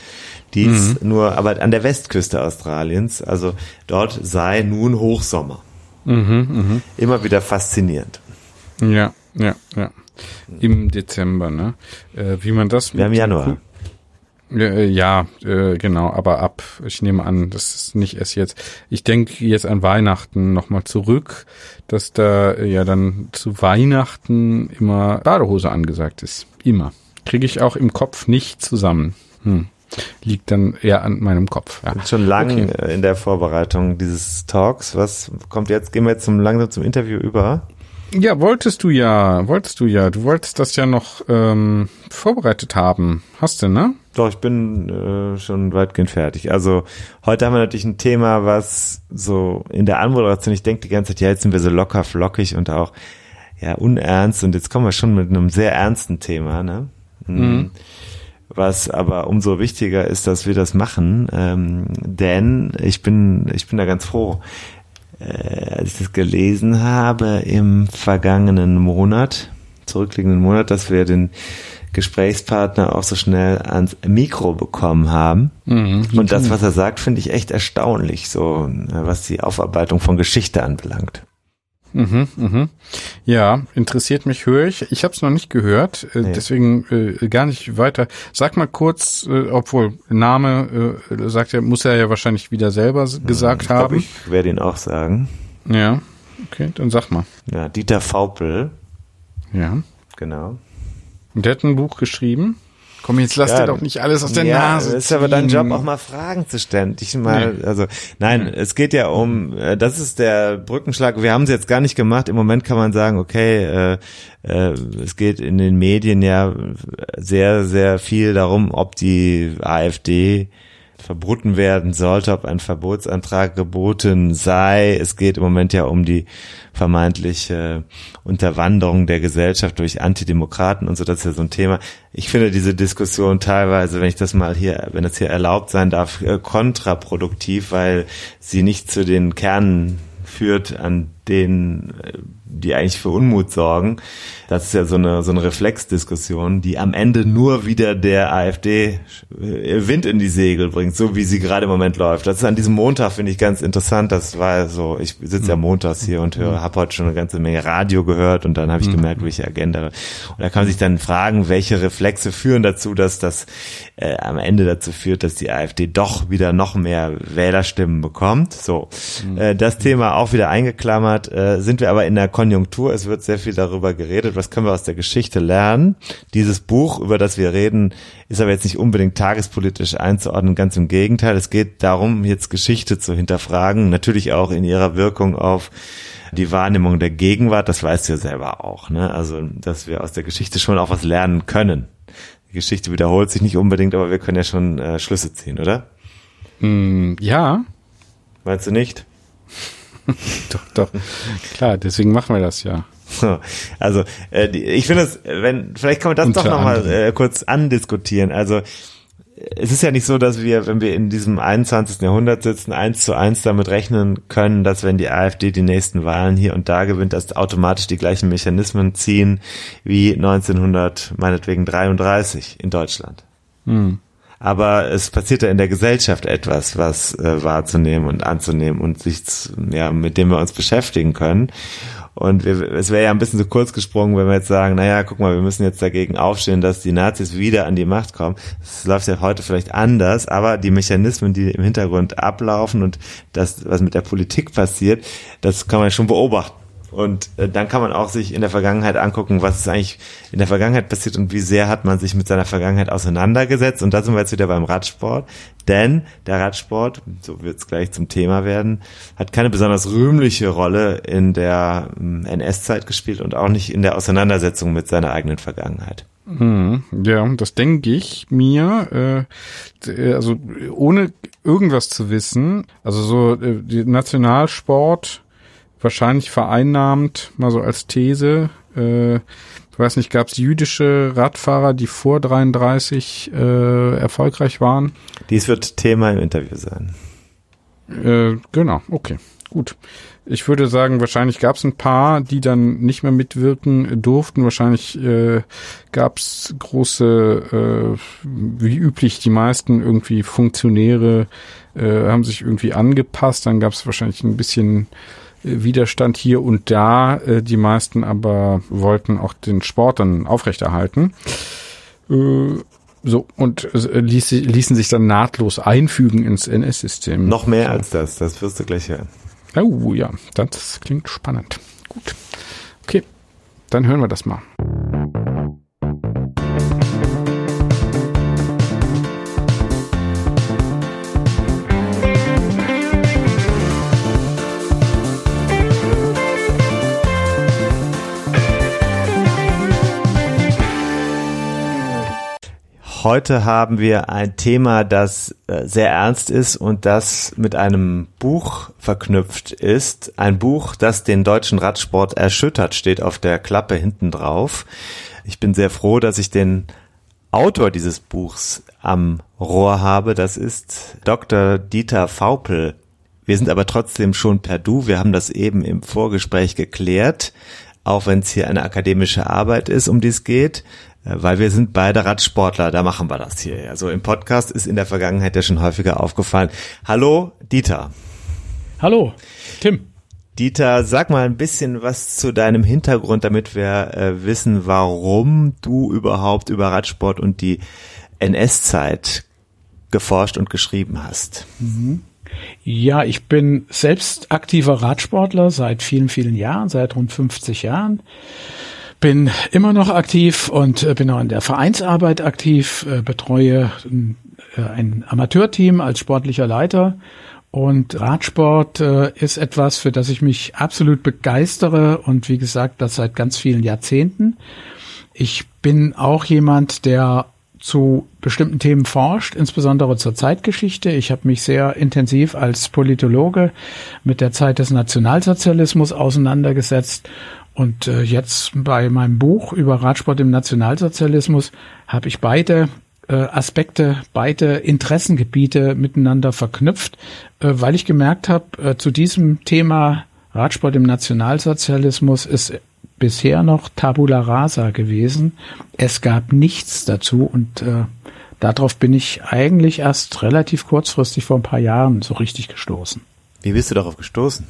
Dies nur, aber an der Westküste Australiens, also dort sei nun Hochsommer. Mhm, Immer wieder faszinierend. Ja, ja, ja. Im Dezember, ne? Äh, wie man das. Wir haben Januar. Äh, Ja, äh, genau, aber ab, ich nehme an, das ist nicht erst jetzt. Ich denke jetzt an Weihnachten nochmal zurück, dass da äh, ja dann zu Weihnachten immer Badehose angesagt ist. Immer. Kriege ich auch im Kopf nicht zusammen. Hm. Liegt dann eher an meinem Kopf. Ja. Schon lang Okay. äh, in der Vorbereitung dieses Talks. Was kommt jetzt? Gehen wir jetzt zum, langsam zum Interview über. Ja, wolltest du ja, wolltest du ja. Du wolltest das ja noch ähm, vorbereitet haben. Hast du, ne? Doch, ich bin äh, schon weitgehend fertig. Also heute haben wir natürlich ein Thema, was so in der Anmoderation, ich denke die ganze Zeit, ja, jetzt sind wir so locker flockig und auch ja unernst und jetzt kommen wir schon mit einem sehr ernsten Thema, ne? Mhm. Was aber umso wichtiger ist, dass wir das machen, ähm, denn ich bin, ich bin da ganz froh. Äh, als ich das gelesen habe im vergangenen Monat, zurückliegenden Monat, dass wir den Gesprächspartner auch so schnell ans Mikro bekommen haben. Mhm, Und das, was er sagt, finde ich echt erstaunlich, so was die Aufarbeitung von Geschichte anbelangt. Mhm, mhm. Ja, interessiert mich, höre ich. Ich habe es noch nicht gehört, äh, nee. deswegen äh, gar nicht weiter. Sag mal kurz, äh, obwohl Name äh, sagt er, muss er ja wahrscheinlich wieder selber gesagt ich glaub, haben. Ich werde ihn auch sagen. Ja, okay, dann sag mal. Ja, Dieter Faupel. Ja. Genau. Und der hat ein Buch geschrieben. Komm, jetzt lass ja, dir doch nicht alles aus der ja, Nase. Ja, ist aber dein Job, auch mal Fragen zu stellen. Ich mal, nee. also, nein, nee. es geht ja um, äh, das ist der Brückenschlag. Wir haben es jetzt gar nicht gemacht. Im Moment kann man sagen, okay, äh, äh, es geht in den Medien ja sehr, sehr viel darum, ob die AfD verboten werden sollte, ob ein Verbotsantrag geboten sei. Es geht im Moment ja um die vermeintliche Unterwanderung der Gesellschaft durch Antidemokraten und so. Das ist ja so ein Thema. Ich finde diese Diskussion teilweise, wenn ich das mal hier, wenn das hier erlaubt sein darf, äh, kontraproduktiv, weil sie nicht zu den Kernen führt, an denen äh, die eigentlich für Unmut sorgen. Das ist ja so eine, so eine Reflexdiskussion, die am Ende nur wieder der AfD äh, Wind in die Segel bringt, so wie sie gerade im Moment läuft. Das ist an diesem Montag, finde ich, ganz interessant. Das war so, ich sitze ja mhm. montags hier und höre, mhm. habe heute schon eine ganze Menge Radio gehört und dann habe ich mhm. gemerkt, welche Agenda. Und da kann man sich dann fragen, welche Reflexe führen dazu, dass das äh, am Ende dazu führt, dass die AfD doch wieder noch mehr Wählerstimmen bekommt. So, äh, das Thema auch wieder eingeklammert. Äh, sind wir aber in der Konjunktur. Es wird sehr viel darüber geredet. Was können wir aus der Geschichte lernen? Dieses Buch, über das wir reden, ist aber jetzt nicht unbedingt tagespolitisch einzuordnen. Ganz im Gegenteil. Es geht darum, jetzt Geschichte zu hinterfragen. Natürlich auch in ihrer Wirkung auf die Wahrnehmung der Gegenwart. Das weißt du ja selber auch. Ne? Also, dass wir aus der Geschichte schon auch was lernen können. Die Geschichte wiederholt sich nicht unbedingt, aber wir können ja schon äh, Schlüsse ziehen, oder? Mm, ja. Meinst du nicht? doch, doch. Klar, deswegen machen wir das ja. Also, äh, ich finde es, wenn, vielleicht kann man das Unter doch nochmal äh, kurz andiskutieren. Also, es ist ja nicht so, dass wir, wenn wir in diesem 21. Jahrhundert sitzen, eins zu eins damit rechnen können, dass wenn die AfD die nächsten Wahlen hier und da gewinnt, dass automatisch die gleichen Mechanismen ziehen wie 1900, meinetwegen 33 in Deutschland. Hm aber es passiert ja in der Gesellschaft etwas, was äh, wahrzunehmen und anzunehmen und sich, ja, mit dem wir uns beschäftigen können. Und wir, es wäre ja ein bisschen zu kurz gesprungen, wenn wir jetzt sagen, naja, guck mal, wir müssen jetzt dagegen aufstehen, dass die Nazis wieder an die Macht kommen. Das läuft ja heute vielleicht anders, aber die Mechanismen, die im Hintergrund ablaufen und das, was mit der Politik passiert, das kann man schon beobachten. Und äh, dann kann man auch sich in der Vergangenheit angucken, was ist eigentlich in der Vergangenheit passiert und wie sehr hat man sich mit seiner Vergangenheit auseinandergesetzt. Und da sind wir jetzt wieder beim Radsport. Denn der Radsport, so wird es gleich zum Thema werden, hat keine besonders rühmliche Rolle in der ähm, NS-Zeit gespielt und auch nicht in der Auseinandersetzung mit seiner eigenen Vergangenheit. Hm, ja, das denke ich mir. Äh, also ohne irgendwas zu wissen, also so äh, Nationalsport wahrscheinlich vereinnahmt, mal so als These. Äh, ich weiß nicht, gab es jüdische Radfahrer, die vor 33 äh, erfolgreich waren? Dies wird Thema im Interview sein. Äh, genau, okay, gut. Ich würde sagen, wahrscheinlich gab es ein paar, die dann nicht mehr mitwirken durften. Wahrscheinlich äh, gab es große, äh, wie üblich, die meisten irgendwie Funktionäre äh, haben sich irgendwie angepasst. Dann gab es wahrscheinlich ein bisschen Widerstand hier und da. Äh, die meisten aber wollten auch den Sport dann aufrechterhalten. Äh, so, und äh, ließ, ließen sich dann nahtlos einfügen ins NS-System. Noch mehr als das, das wirst du gleich hören. Oh ja, das klingt spannend. Gut. Okay, dann hören wir das mal. Heute haben wir ein Thema, das äh, sehr ernst ist und das mit einem Buch verknüpft ist. Ein Buch, das den deutschen Radsport erschüttert, steht auf der Klappe hinten drauf. Ich bin sehr froh, dass ich den Autor dieses Buchs am Rohr habe. Das ist Dr. Dieter Faupel. Wir sind aber trotzdem schon per Du. Wir haben das eben im Vorgespräch geklärt, auch wenn es hier eine akademische Arbeit ist, um die es geht, weil wir sind beide Radsportler, da machen wir das hier. Also im Podcast ist in der Vergangenheit ja schon häufiger aufgefallen. Hallo, Dieter. Hallo, Tim. Dieter, sag mal ein bisschen was zu deinem Hintergrund, damit wir äh, wissen, warum du überhaupt über Radsport und die NS-Zeit geforscht und geschrieben hast. Mhm. Ja, ich bin selbst aktiver Radsportler seit vielen, vielen Jahren, seit rund 50 Jahren. Bin immer noch aktiv und äh, bin auch in der Vereinsarbeit aktiv, äh, betreue äh, ein Amateurteam als sportlicher Leiter und Radsport ist etwas, für das ich mich absolut begeistere und wie gesagt, das seit ganz vielen Jahrzehnten. Ich bin auch jemand, der zu bestimmten Themen forscht, insbesondere zur Zeitgeschichte. Ich habe mich sehr intensiv als Politologe mit der Zeit des Nationalsozialismus auseinandergesetzt. Und äh, jetzt bei meinem Buch über Radsport im Nationalsozialismus habe ich beide äh, Aspekte, beide Interessengebiete miteinander verknüpft, äh, weil ich gemerkt habe, äh, zu diesem Thema Radsport im Nationalsozialismus ist bisher noch Tabula rasa gewesen. Es gab nichts dazu und äh, darauf bin ich eigentlich erst relativ kurzfristig vor ein paar Jahren so richtig gestoßen. Wie bist du darauf gestoßen?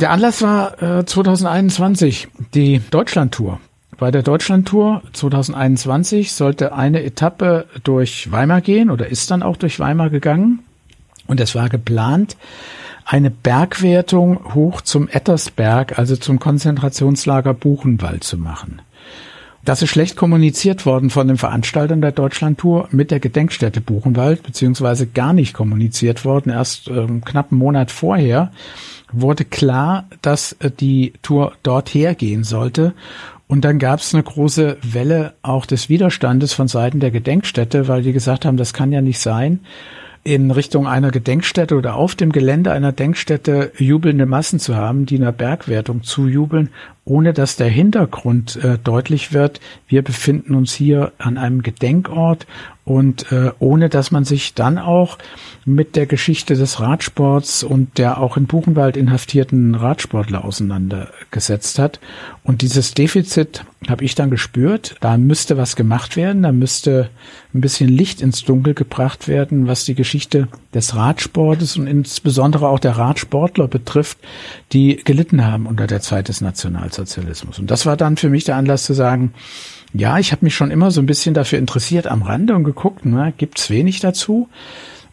Der Anlass war äh, 2021, die Deutschlandtour. Bei der Deutschlandtour 2021 sollte eine Etappe durch Weimar gehen oder ist dann auch durch Weimar gegangen. Und es war geplant, eine Bergwertung hoch zum Ettersberg, also zum Konzentrationslager Buchenwald zu machen. Das ist schlecht kommuniziert worden von den Veranstaltern der Deutschlandtour mit der Gedenkstätte Buchenwald, beziehungsweise gar nicht kommuniziert worden. Erst ähm, knapp einen Monat vorher wurde klar, dass äh, die Tour dort hergehen sollte. Und dann gab es eine große Welle auch des Widerstandes von Seiten der Gedenkstätte, weil die gesagt haben, das kann ja nicht sein in Richtung einer Gedenkstätte oder auf dem Gelände einer Denkstätte jubelnde Massen zu haben, die einer Bergwertung zujubeln, ohne dass der Hintergrund äh, deutlich wird. Wir befinden uns hier an einem Gedenkort und äh, ohne dass man sich dann auch mit der Geschichte des Radsports und der auch in Buchenwald inhaftierten Radsportler auseinandergesetzt hat. Und dieses Defizit habe ich dann gespürt. Da müsste was gemacht werden, da müsste ein bisschen Licht ins Dunkel gebracht werden, was die Geschichte des Radsportes und insbesondere auch der Radsportler betrifft, die gelitten haben unter der Zeit des Nationalsozialismus. Und das war dann für mich der Anlass zu sagen, ja, ich habe mich schon immer so ein bisschen dafür interessiert am Rande und geguckt, ne, gibt's wenig dazu.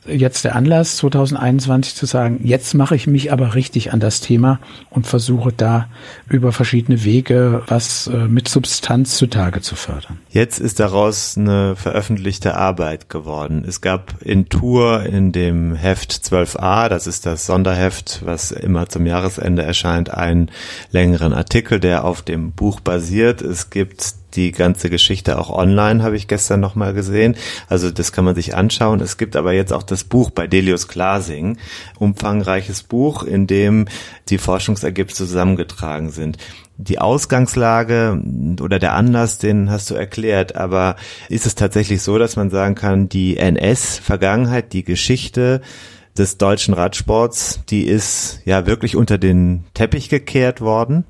Jetzt der Anlass 2021 zu sagen, jetzt mache ich mich aber richtig an das Thema und versuche da über verschiedene Wege was äh, mit Substanz zutage zu fördern. Jetzt ist daraus eine veröffentlichte Arbeit geworden. Es gab in Tour in dem Heft 12a, das ist das Sonderheft, was immer zum Jahresende erscheint, einen längeren Artikel, der auf dem Buch basiert. Es gibt die ganze Geschichte auch online, habe ich gestern nochmal gesehen. Also das kann man sich anschauen. Es gibt aber jetzt auch das Buch bei Delius Glasing, umfangreiches Buch, in dem die Forschungsergebnisse zusammengetragen sind. Die Ausgangslage oder der Anlass, den hast du erklärt, aber ist es tatsächlich so, dass man sagen kann, die NS-Vergangenheit, die Geschichte des deutschen Radsports, die ist ja wirklich unter den Teppich gekehrt worden?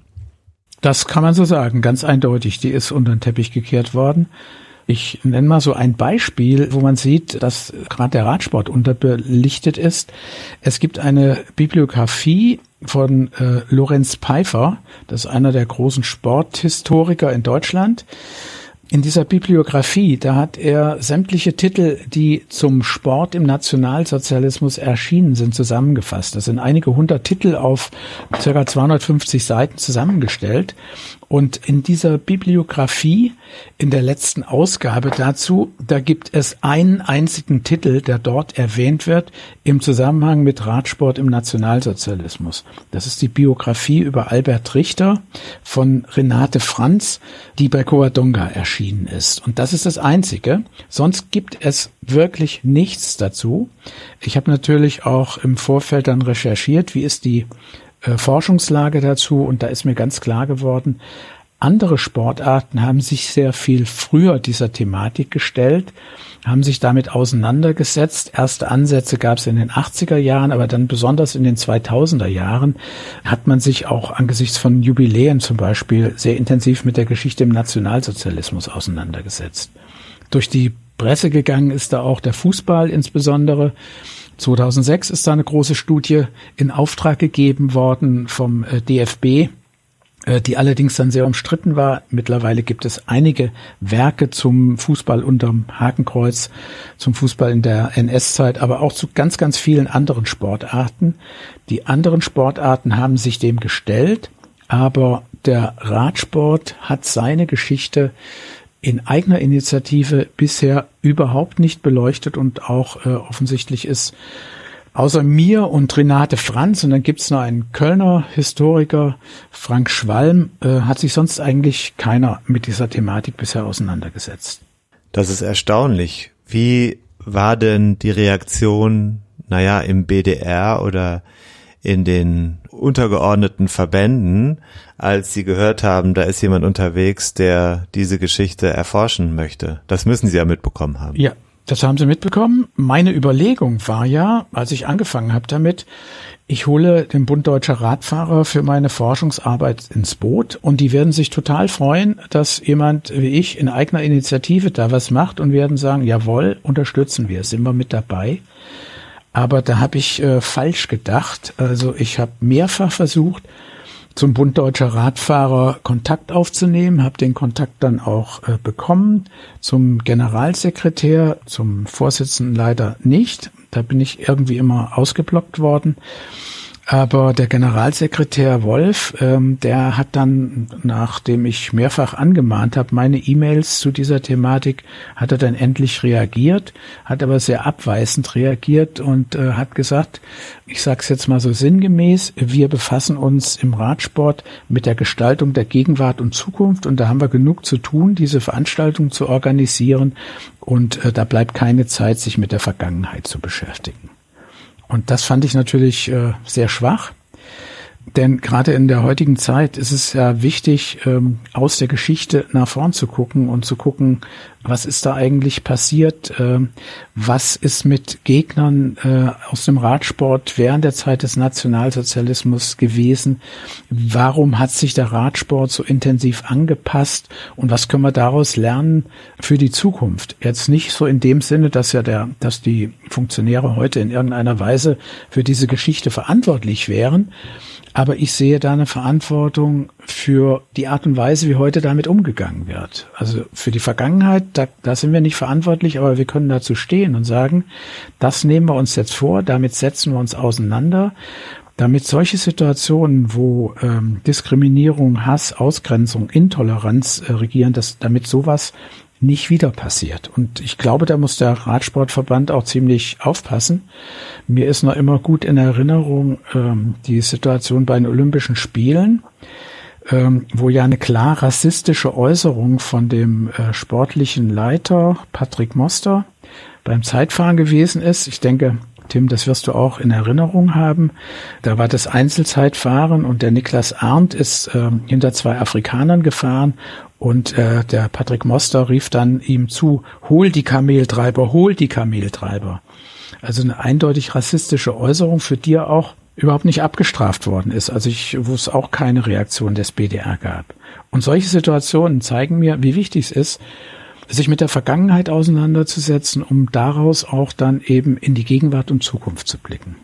Das kann man so sagen, ganz eindeutig. Die ist unter den Teppich gekehrt worden. Ich nenne mal so ein Beispiel, wo man sieht, dass gerade der Radsport unterbelichtet ist. Es gibt eine Bibliografie von äh, Lorenz Pfeiffer, das ist einer der großen Sporthistoriker in Deutschland in dieser Bibliografie, da hat er sämtliche Titel, die zum Sport im Nationalsozialismus erschienen sind, zusammengefasst. Das sind einige hundert Titel auf ca. 250 Seiten zusammengestellt. Und in dieser Bibliografie, in der letzten Ausgabe dazu, da gibt es einen einzigen Titel, der dort erwähnt wird im Zusammenhang mit Radsport im Nationalsozialismus. Das ist die Biografie über Albert Richter von Renate Franz, die bei Coadonga erschienen ist. Und das ist das Einzige. Sonst gibt es wirklich nichts dazu. Ich habe natürlich auch im Vorfeld dann recherchiert, wie ist die äh, Forschungslage dazu und da ist mir ganz klar geworden, andere Sportarten haben sich sehr viel früher dieser Thematik gestellt, haben sich damit auseinandergesetzt. Erste Ansätze gab es in den 80er Jahren, aber dann besonders in den 2000er Jahren hat man sich auch angesichts von Jubiläen zum Beispiel sehr intensiv mit der Geschichte im Nationalsozialismus auseinandergesetzt. Durch die Presse gegangen ist da auch der Fußball insbesondere. 2006 ist da eine große Studie in Auftrag gegeben worden vom äh, DFB, die allerdings dann sehr umstritten war. Mittlerweile gibt es einige Werke zum Fußball unterm Hakenkreuz, zum Fußball in der NS-Zeit, aber auch zu ganz, ganz vielen anderen Sportarten. Die anderen Sportarten haben sich dem gestellt, aber der Radsport hat seine Geschichte in eigener Initiative bisher überhaupt nicht beleuchtet und auch äh, offensichtlich ist außer mir und Renate Franz, und dann gibt's noch einen Kölner Historiker, Frank Schwalm, äh, hat sich sonst eigentlich keiner mit dieser Thematik bisher auseinandergesetzt. Das ist erstaunlich. Wie war denn die Reaktion, naja, im BDR oder in den untergeordneten Verbänden, als sie gehört haben, da ist jemand unterwegs, der diese Geschichte erforschen möchte? Das müssen sie ja mitbekommen haben. Ja, das haben sie mitbekommen. Meine Überlegung war ja, als ich angefangen habe damit, ich hole den Bund Deutscher Radfahrer für meine Forschungsarbeit ins Boot und die werden sich total freuen, dass jemand wie ich in eigener Initiative da was macht und werden sagen, jawohl, unterstützen wir, sind wir mit dabei. Aber da habe ich äh, falsch gedacht. Also ich habe mehrfach versucht, zum Bund Deutscher Radfahrer Kontakt aufzunehmen, habe den Kontakt dann auch äh, bekommen, zum Generalsekretär, zum Vorsitzenden leider nicht. Da bin ich irgendwie immer ausgeblockt worden. Aber der Generalsekretär Wolf, ähm, der hat dann, nachdem ich mehrfach angemahnt habe, meine E-Mails zu dieser Thematik, hat er dann endlich reagiert, hat aber sehr abweisend reagiert und äh, hat gesagt, ich sage es jetzt mal so sinngemäß, wir befassen uns im Radsport mit der Gestaltung der Gegenwart und Zukunft und da haben wir genug zu tun, diese Veranstaltung zu organisieren und äh, da bleibt keine Zeit, sich mit der Vergangenheit zu beschäftigen. Und das fand ich natürlich äh, sehr schwach. Denn gerade in der heutigen Zeit ist es ja wichtig, ähm, aus der Geschichte nach vorn zu gucken und zu gucken, was ist da eigentlich passiert, ähm, was ist mit Gegnern äh, aus dem Radsport während der Zeit des Nationalsozialismus gewesen, warum hat sich der Radsport so intensiv angepasst und was können wir daraus lernen für die Zukunft. Jetzt nicht so in dem Sinne, dass ja der, dass die Funktionäre heute in irgendeiner Weise für diese Geschichte verantwortlich wären, aber ich sehe da eine Verantwortung für die Art und Weise, wie heute damit umgegangen wird. Also für die Vergangenheit, da, da sind wir nicht verantwortlich, aber wir können dazu stehen und sagen, das nehmen wir uns jetzt vor, damit setzen wir uns auseinander, damit solche Situationen, wo ähm, Diskriminierung, Hass, Ausgrenzung, Intoleranz äh, regieren, dass damit sowas nicht wieder passiert. Und ich glaube, da muss der Radsportverband auch ziemlich aufpassen. Mir ist noch immer gut in Erinnerung ähm, die Situation bei den Olympischen Spielen, ähm, wo ja eine klar rassistische Äußerung von dem äh, sportlichen Leiter Patrick Moster beim Zeitfahren gewesen ist. Ich denke, Tim, das wirst du auch in Erinnerung haben. Da war das Einzelzeitfahren und der Niklas Arndt ist äh, hinter zwei Afrikanern gefahren und äh, der Patrick Moster rief dann ihm zu, hol die Kameltreiber, hol die Kameltreiber. Also eine eindeutig rassistische Äußerung, für die auch überhaupt nicht abgestraft worden ist. Also ich, wo es auch keine Reaktion des BDR gab. Und solche Situationen zeigen mir, wie wichtig es ist, sich mit der Vergangenheit auseinanderzusetzen, um daraus auch dann eben in die Gegenwart und Zukunft zu blicken.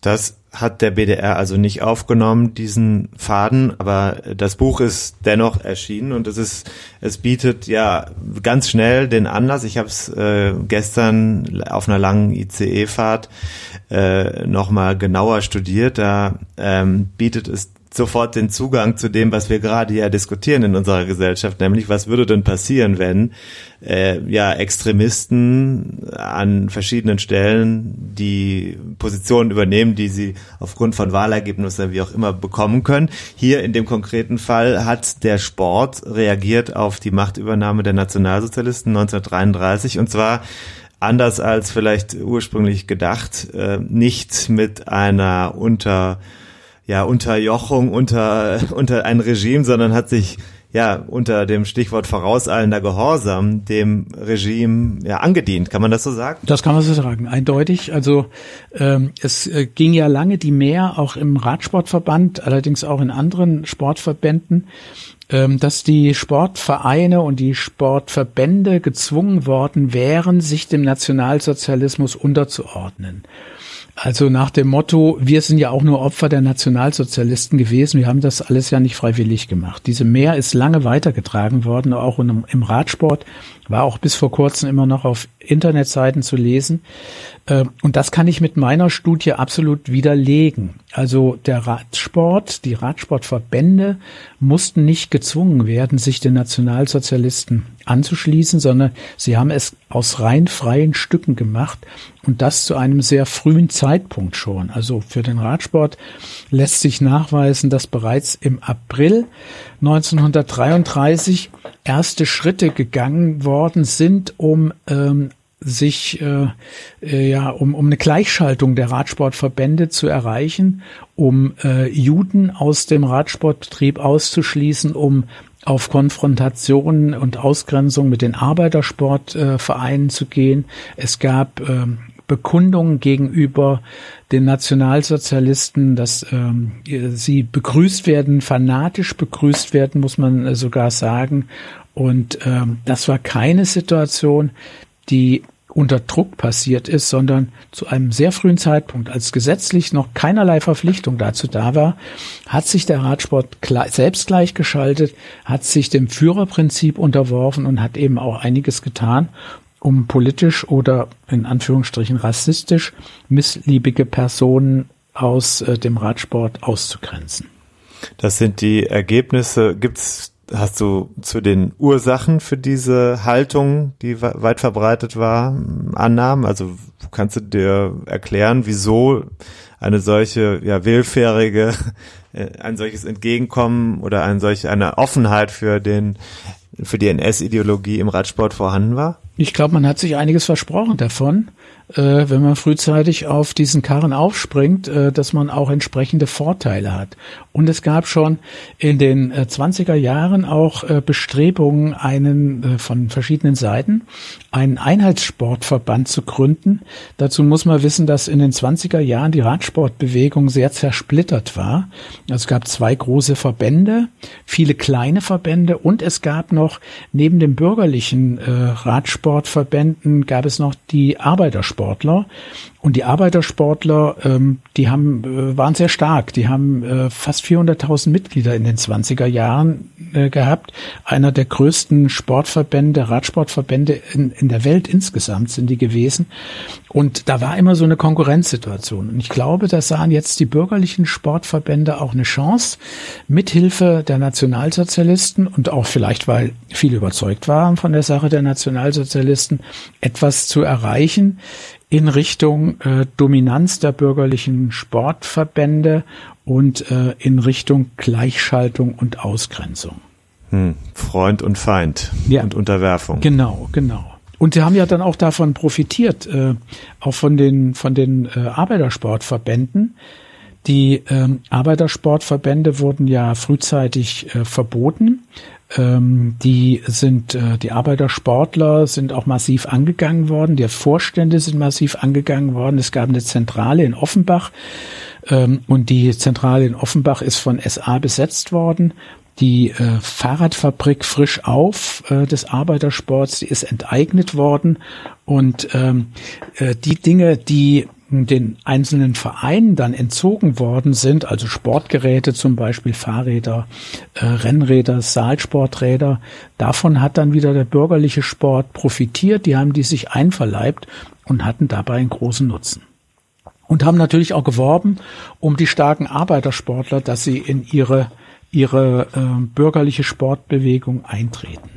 Das hat der BDR also nicht aufgenommen, diesen Faden, aber das Buch ist dennoch erschienen und es ist, es bietet ja ganz schnell den Anlass. Ich habe es äh, gestern auf einer langen ICE-Fahrt äh, nochmal genauer studiert. Da ähm, bietet es sofort den Zugang zu dem, was wir gerade ja diskutieren in unserer Gesellschaft, nämlich was würde denn passieren, wenn äh, ja Extremisten an verschiedenen Stellen die Positionen übernehmen, die sie aufgrund von Wahlergebnissen wie auch immer bekommen können. Hier in dem konkreten Fall hat der Sport reagiert auf die Machtübernahme der Nationalsozialisten 1933 und zwar anders als vielleicht ursprünglich gedacht, äh, nicht mit einer unter ja, Unterjochung unter, unter ein Regime, sondern hat sich ja unter dem Stichwort vorauseilender Gehorsam dem Regime ja angedient. Kann man das so sagen? Das kann man so sagen, eindeutig. Also ähm, es äh, ging ja lange die Mehr auch im Radsportverband, allerdings auch in anderen Sportverbänden, ähm, dass die Sportvereine und die Sportverbände gezwungen worden wären, sich dem Nationalsozialismus unterzuordnen. Also nach dem Motto, wir sind ja auch nur Opfer der Nationalsozialisten gewesen, wir haben das alles ja nicht freiwillig gemacht. Diese Mehr ist lange weitergetragen worden, auch im Radsport, war auch bis vor kurzem immer noch auf Internetseiten zu lesen. Ähm, und das kann ich mit meiner Studie absolut widerlegen. Also der Radsport, die Radsportverbände mussten nicht gezwungen werden, sich den Nationalsozialisten anzuschließen, sondern sie haben es aus rein freien Stücken gemacht und das zu einem sehr frühen Zeitpunkt schon. Also für den Radsport lässt sich nachweisen, dass bereits im April 1933 erste Schritte gegangen worden sind, um ähm, sich äh, äh, ja um, um eine Gleichschaltung der Radsportverbände zu erreichen, um äh, Juden aus dem Radsportbetrieb auszuschließen, um auf Konfrontationen und Ausgrenzung mit den Arbeitersportvereinen äh, zu gehen. Es gab ähm, Bekundungen gegenüber den Nationalsozialisten, dass ähm, sie begrüßt werden, fanatisch begrüßt werden, muss man äh, sogar sagen. Und ähm, das war keine Situation, die unter Druck passiert ist, sondern zu einem sehr frühen Zeitpunkt, als gesetzlich noch keinerlei Verpflichtung dazu da war, hat sich der Radsport selbst gleichgeschaltet, hat sich dem Führerprinzip unterworfen und hat eben auch einiges getan, um politisch oder in Anführungsstrichen rassistisch missliebige Personen aus äh, dem Radsport auszugrenzen. Das sind die Ergebnisse. Gibt's hast du zu den Ursachen für diese Haltung, die weit verbreitet war, Annahmen? Also kannst du dir erklären, wieso eine solche ja willfährige, äh, ein solches Entgegenkommen oder ein solch eine Offenheit für den für die NS-Ideologie im Radsport vorhanden war? Ich glaube, man hat sich einiges versprochen davon äh, wenn man frühzeitig auf diesen Karren aufspringt, äh, dass man auch entsprechende Vorteile hat. Und es gab schon in den äh, 20er Jahren auch äh, Bestrebungen, einen äh, von verschiedenen Seiten einen Einheitssportverband zu gründen. Dazu muss man wissen, dass in den 20er Jahren die Radsportbewegung sehr zersplittert war. Also es gab zwei große Verbände, viele kleine Verbände und es gab noch neben den bürgerlichen äh, Radsportverbänden gab es noch die Arbeitersport Arbeitersportler. Und die Arbeitersportler, ähm, die haben, äh, waren sehr stark. Die haben äh, fast 400.000 Mitglieder in den 20er Jahren äh, gehabt. Einer der größten Sportverbände, Radsportverbände in, in der Welt insgesamt sind die gewesen. Und da war immer so eine Konkurrenzsituation. Und ich glaube, da sahen jetzt die bürgerlichen Sportverbände auch eine Chance, mithilfe der Nationalsozialisten und auch vielleicht, weil viele überzeugt waren von der Sache der Nationalsozialisten, etwas zu erreichen, in Richtung äh, Dominanz der bürgerlichen Sportverbände und äh, in Richtung Gleichschaltung und Ausgrenzung. Hm. Freund und Feind ja. und Unterwerfung. Genau, genau. Und sie haben ja dann auch davon profitiert, äh, auch von den von den äh, Arbeitersportverbänden. Die ähm, Arbeitersportverbände wurden ja frühzeitig äh, verboten ähm, die sind, äh, die Arbeitersportler sind auch massiv angegangen worden, die Vorstände sind massiv angegangen worden. Es gab eine Zentrale in Offenbach ähm, und die Zentrale in Offenbach ist von SA besetzt worden. Die äh, Fahrradfabrik frisch auf äh, des Arbeitersports, die ist enteignet worden und ähm, äh, die Dinge, die den einzelnen Vereinen dann entzogen worden sind, also Sportgeräte zum Beispiel, Fahrräder, äh, Rennräder, Saalsporträder, davon hat dann wieder der bürgerliche Sport profitiert, die haben die sich einverleibt und hatten dabei einen großen Nutzen. Und haben natürlich auch geworben um die starken Arbeitersportler, dass sie in ihre, ihre äh, bürgerliche Sportbewegung eintreten.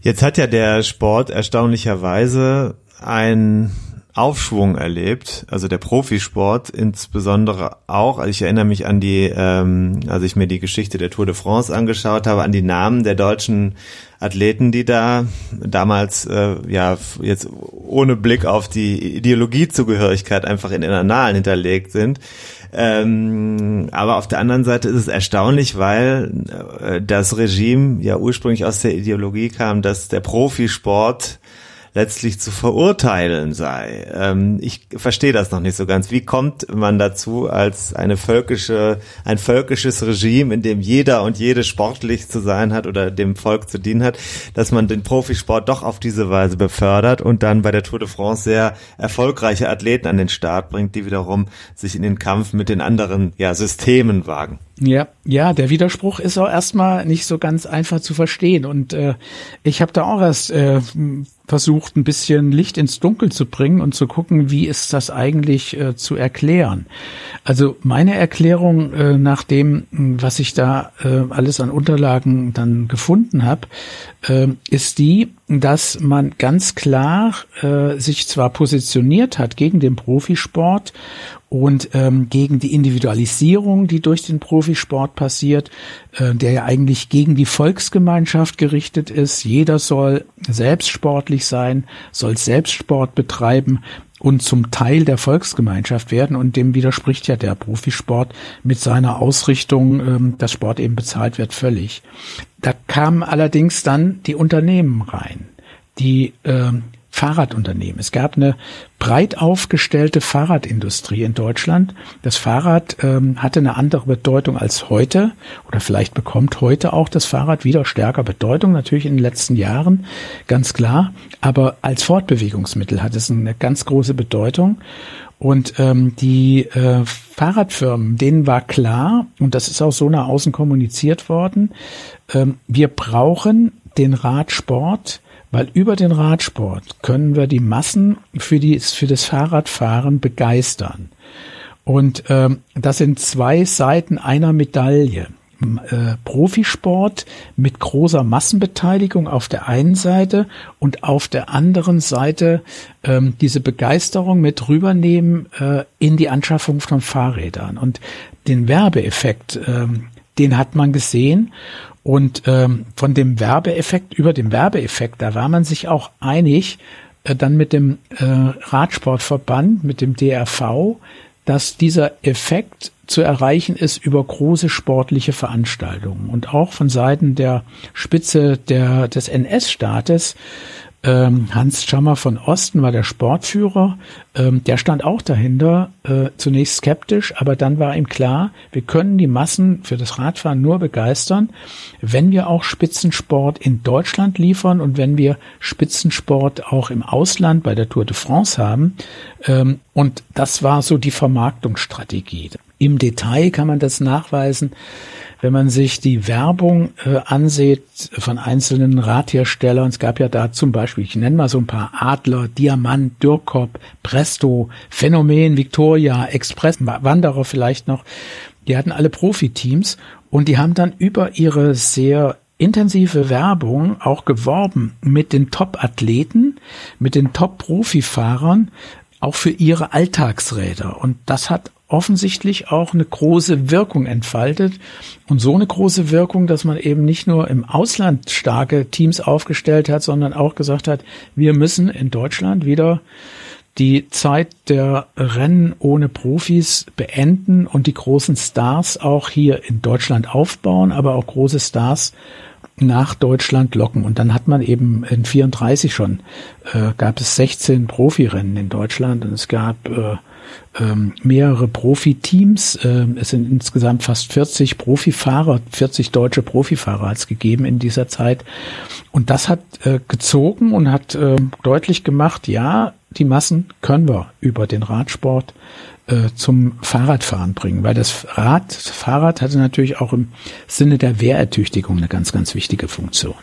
Jetzt hat ja der Sport erstaunlicherweise ein Aufschwung erlebt, also der Profisport insbesondere auch. Also ich erinnere mich an die, ähm, als ich mir die Geschichte der Tour de France angeschaut habe, an die Namen der deutschen Athleten, die da damals äh, ja jetzt ohne Blick auf die Ideologiezugehörigkeit einfach in den Annalen hinterlegt sind. Ähm, aber auf der anderen Seite ist es erstaunlich, weil äh, das Regime ja ursprünglich aus der Ideologie kam, dass der Profisport letztlich zu verurteilen sei. Ähm, ich verstehe das noch nicht so ganz. Wie kommt man dazu, als eine völkische, ein völkisches Regime, in dem jeder und jede sportlich zu sein hat oder dem Volk zu dienen hat, dass man den Profisport doch auf diese Weise befördert und dann bei der Tour de France sehr erfolgreiche Athleten an den Start bringt, die wiederum sich in den Kampf mit den anderen ja, Systemen wagen? Ja, ja, der Widerspruch ist auch erstmal nicht so ganz einfach zu verstehen. Und äh, ich habe da auch erst äh, versucht, ein bisschen Licht ins Dunkel zu bringen und zu gucken, wie ist das eigentlich äh, zu erklären. Also meine Erklärung äh, nach dem, was ich da äh, alles an Unterlagen dann gefunden habe, äh, ist die, dass man ganz klar äh, sich zwar positioniert hat gegen den Profisport und ähm, gegen die Individualisierung, die durch den Profisport passiert, äh, der ja eigentlich gegen die Volksgemeinschaft gerichtet ist. Jeder soll selbst sportlich sein, soll Selbstsport betreiben und zum Teil der Volksgemeinschaft werden. Und dem widerspricht ja der Profisport mit seiner Ausrichtung, ähm, dass Sport eben bezahlt wird, völlig. Da kamen allerdings dann die Unternehmen rein, die ähm, Fahrradunternehmen. Es gab eine breit aufgestellte Fahrradindustrie in Deutschland. Das Fahrrad ähm, hatte eine andere Bedeutung als heute oder vielleicht bekommt heute auch das Fahrrad wieder stärker Bedeutung, natürlich in den letzten Jahren, ganz klar. Aber als Fortbewegungsmittel hat es eine ganz große Bedeutung. Und ähm, die äh, Fahrradfirmen, denen war klar, und das ist auch so nach außen kommuniziert worden, ähm, wir brauchen den Radsport weil über den Radsport können wir die Massen für, die, für das Fahrradfahren begeistern. Und ähm, das sind zwei Seiten einer Medaille. Äh, Profisport mit großer Massenbeteiligung auf der einen Seite und auf der anderen Seite ähm, diese Begeisterung mit rübernehmen äh, in die Anschaffung von Fahrrädern. Und den Werbeeffekt, ähm, den hat man gesehen. Und ähm, von dem Werbeeffekt, über dem Werbeeffekt, da war man sich auch einig, äh, dann mit dem äh, Radsportverband, mit dem DRV, dass dieser Effekt zu erreichen ist über große sportliche Veranstaltungen. Und auch von Seiten der Spitze der, des NS-Staates ähm, Hans Schammer von Osten war der Sportführer. Ähm, der stand auch dahinter, äh, zunächst skeptisch, aber dann war ihm klar, wir können die Massen für das Radfahren nur begeistern, wenn wir auch Spitzensport in Deutschland liefern und wenn wir Spitzensport auch im Ausland bei der Tour de France haben. Ähm, und das war so die Vermarktungsstrategie. Im Detail kann man das nachweisen wenn man sich die Werbung äh, ansieht von einzelnen Radherstellern, es gab ja da zum Beispiel, ich nenne mal so ein paar Adler, Diamant, Dürkop, Presto, Phänomen, Victoria, Express, Wanderer vielleicht noch, die hatten alle Profiteams und die haben dann über ihre sehr intensive Werbung auch geworben mit den Top-Athleten, mit den Top-Profifahrern, auch für ihre Alltagsräder. Und das hat offensichtlich auch eine große Wirkung entfaltet und so eine große Wirkung, dass man eben nicht nur im Ausland starke Teams aufgestellt hat, sondern auch gesagt hat, wir müssen in Deutschland wieder die Zeit der Rennen ohne Profis beenden und die großen Stars auch hier in Deutschland aufbauen, aber auch große Stars nach Deutschland locken. Und dann hat man eben in 34 schon, äh, gab es 16 Profirennen in Deutschland und es gab äh, ähm, mehrere Profiteams. Ähm, es sind insgesamt fast 40 Profifahrer, 40 deutsche Profifahrer hat es gegeben in dieser Zeit. Und das hat äh, gezogen und hat äh, deutlich gemacht, ja, die Massen können wir über den Radsport äh, zum Fahrradfahren bringen, weil das Rad, das Fahrrad hatte natürlich auch im Sinne der Wehrertüchtigung eine ganz, ganz wichtige Funktion.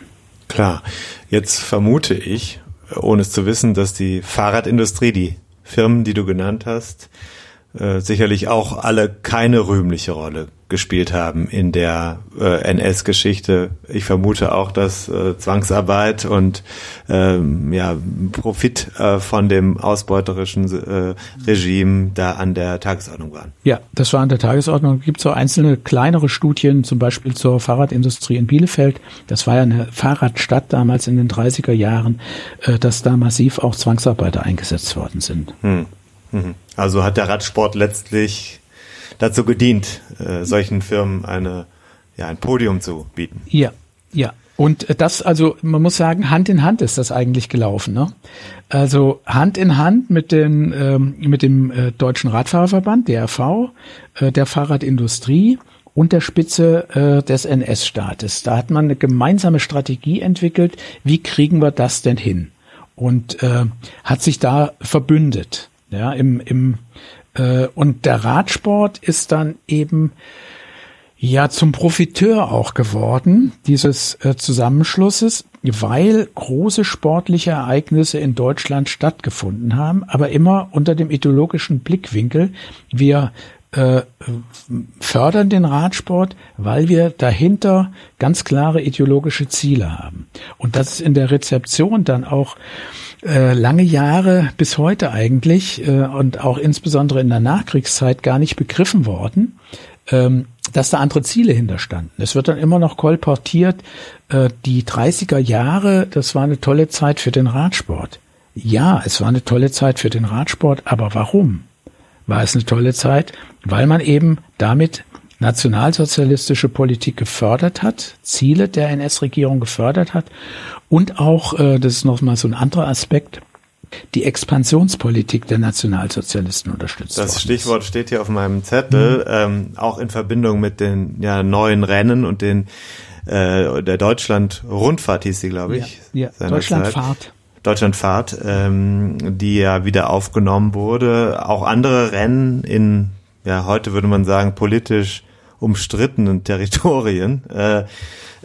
Klar. Jetzt vermute ich, ohne es zu wissen, dass die Fahrradindustrie, die Firmen, die du genannt hast, äh, sicherlich auch alle keine rühmliche Rolle gespielt haben in der äh, NS-Geschichte. Ich vermute auch, dass äh, Zwangsarbeit und ähm, ja, Profit äh, von dem ausbeuterischen äh, Regime da an der Tagesordnung waren. Ja, das war an der Tagesordnung. Es gibt so einzelne kleinere Studien, zum Beispiel zur Fahrradindustrie in Bielefeld. Das war ja eine Fahrradstadt damals in den 30er Jahren, äh, dass da massiv auch Zwangsarbeiter eingesetzt worden sind. Hm. Mhm. Also hat der Radsport letztlich dazu gedient, äh, solchen Firmen eine, ja, ein Podium zu bieten. Ja, ja. Und das, also man muss sagen, Hand in Hand ist das eigentlich gelaufen. Ne? Also Hand in Hand mit, den, ähm, mit dem äh, Deutschen Radfahrerverband, DRV, äh, der Fahrradindustrie und der Spitze äh, des NS-Staates. Da hat man eine gemeinsame Strategie entwickelt, wie kriegen wir das denn hin? Und äh, hat sich da verbündet. Ja, im, im äh, und der Radsport ist dann eben ja zum Profiteur auch geworden dieses äh, Zusammenschlusses, weil große sportliche Ereignisse in Deutschland stattgefunden haben, aber immer unter dem ideologischen Blickwinkel. Wir äh, fördern den Radsport, weil wir dahinter ganz klare ideologische Ziele haben. Und das ist in der Rezeption dann auch äh, lange Jahre bis heute eigentlich äh, und auch insbesondere in der Nachkriegszeit gar nicht begriffen worden, ähm, dass da andere Ziele hinterstanden. Es wird dann immer noch kolportiert, äh, die 30er Jahre, das war eine tolle Zeit für den Radsport. Ja, es war eine tolle Zeit für den Radsport, aber warum? War es eine tolle Zeit? Weil man eben damit nationalsozialistische Politik gefördert hat, Ziele der NS-Regierung gefördert hat und auch, äh, das ist nochmal so ein anderer Aspekt, die Expansionspolitik der Nationalsozialisten unterstützt. Das Stichwort steht hier auf meinem Zettel, mhm. ähm, auch in Verbindung mit den ja, neuen Rennen und den äh, der Deutschland-Rundfahrt hieß sie, glaube ich. Ja, ja. Deutschlandfahrt. Deutschlandfahrt, ähm, die ja wieder aufgenommen wurde. Auch andere Rennen in, ja, heute würde man sagen, politisch umstrittenen Territorien. Äh,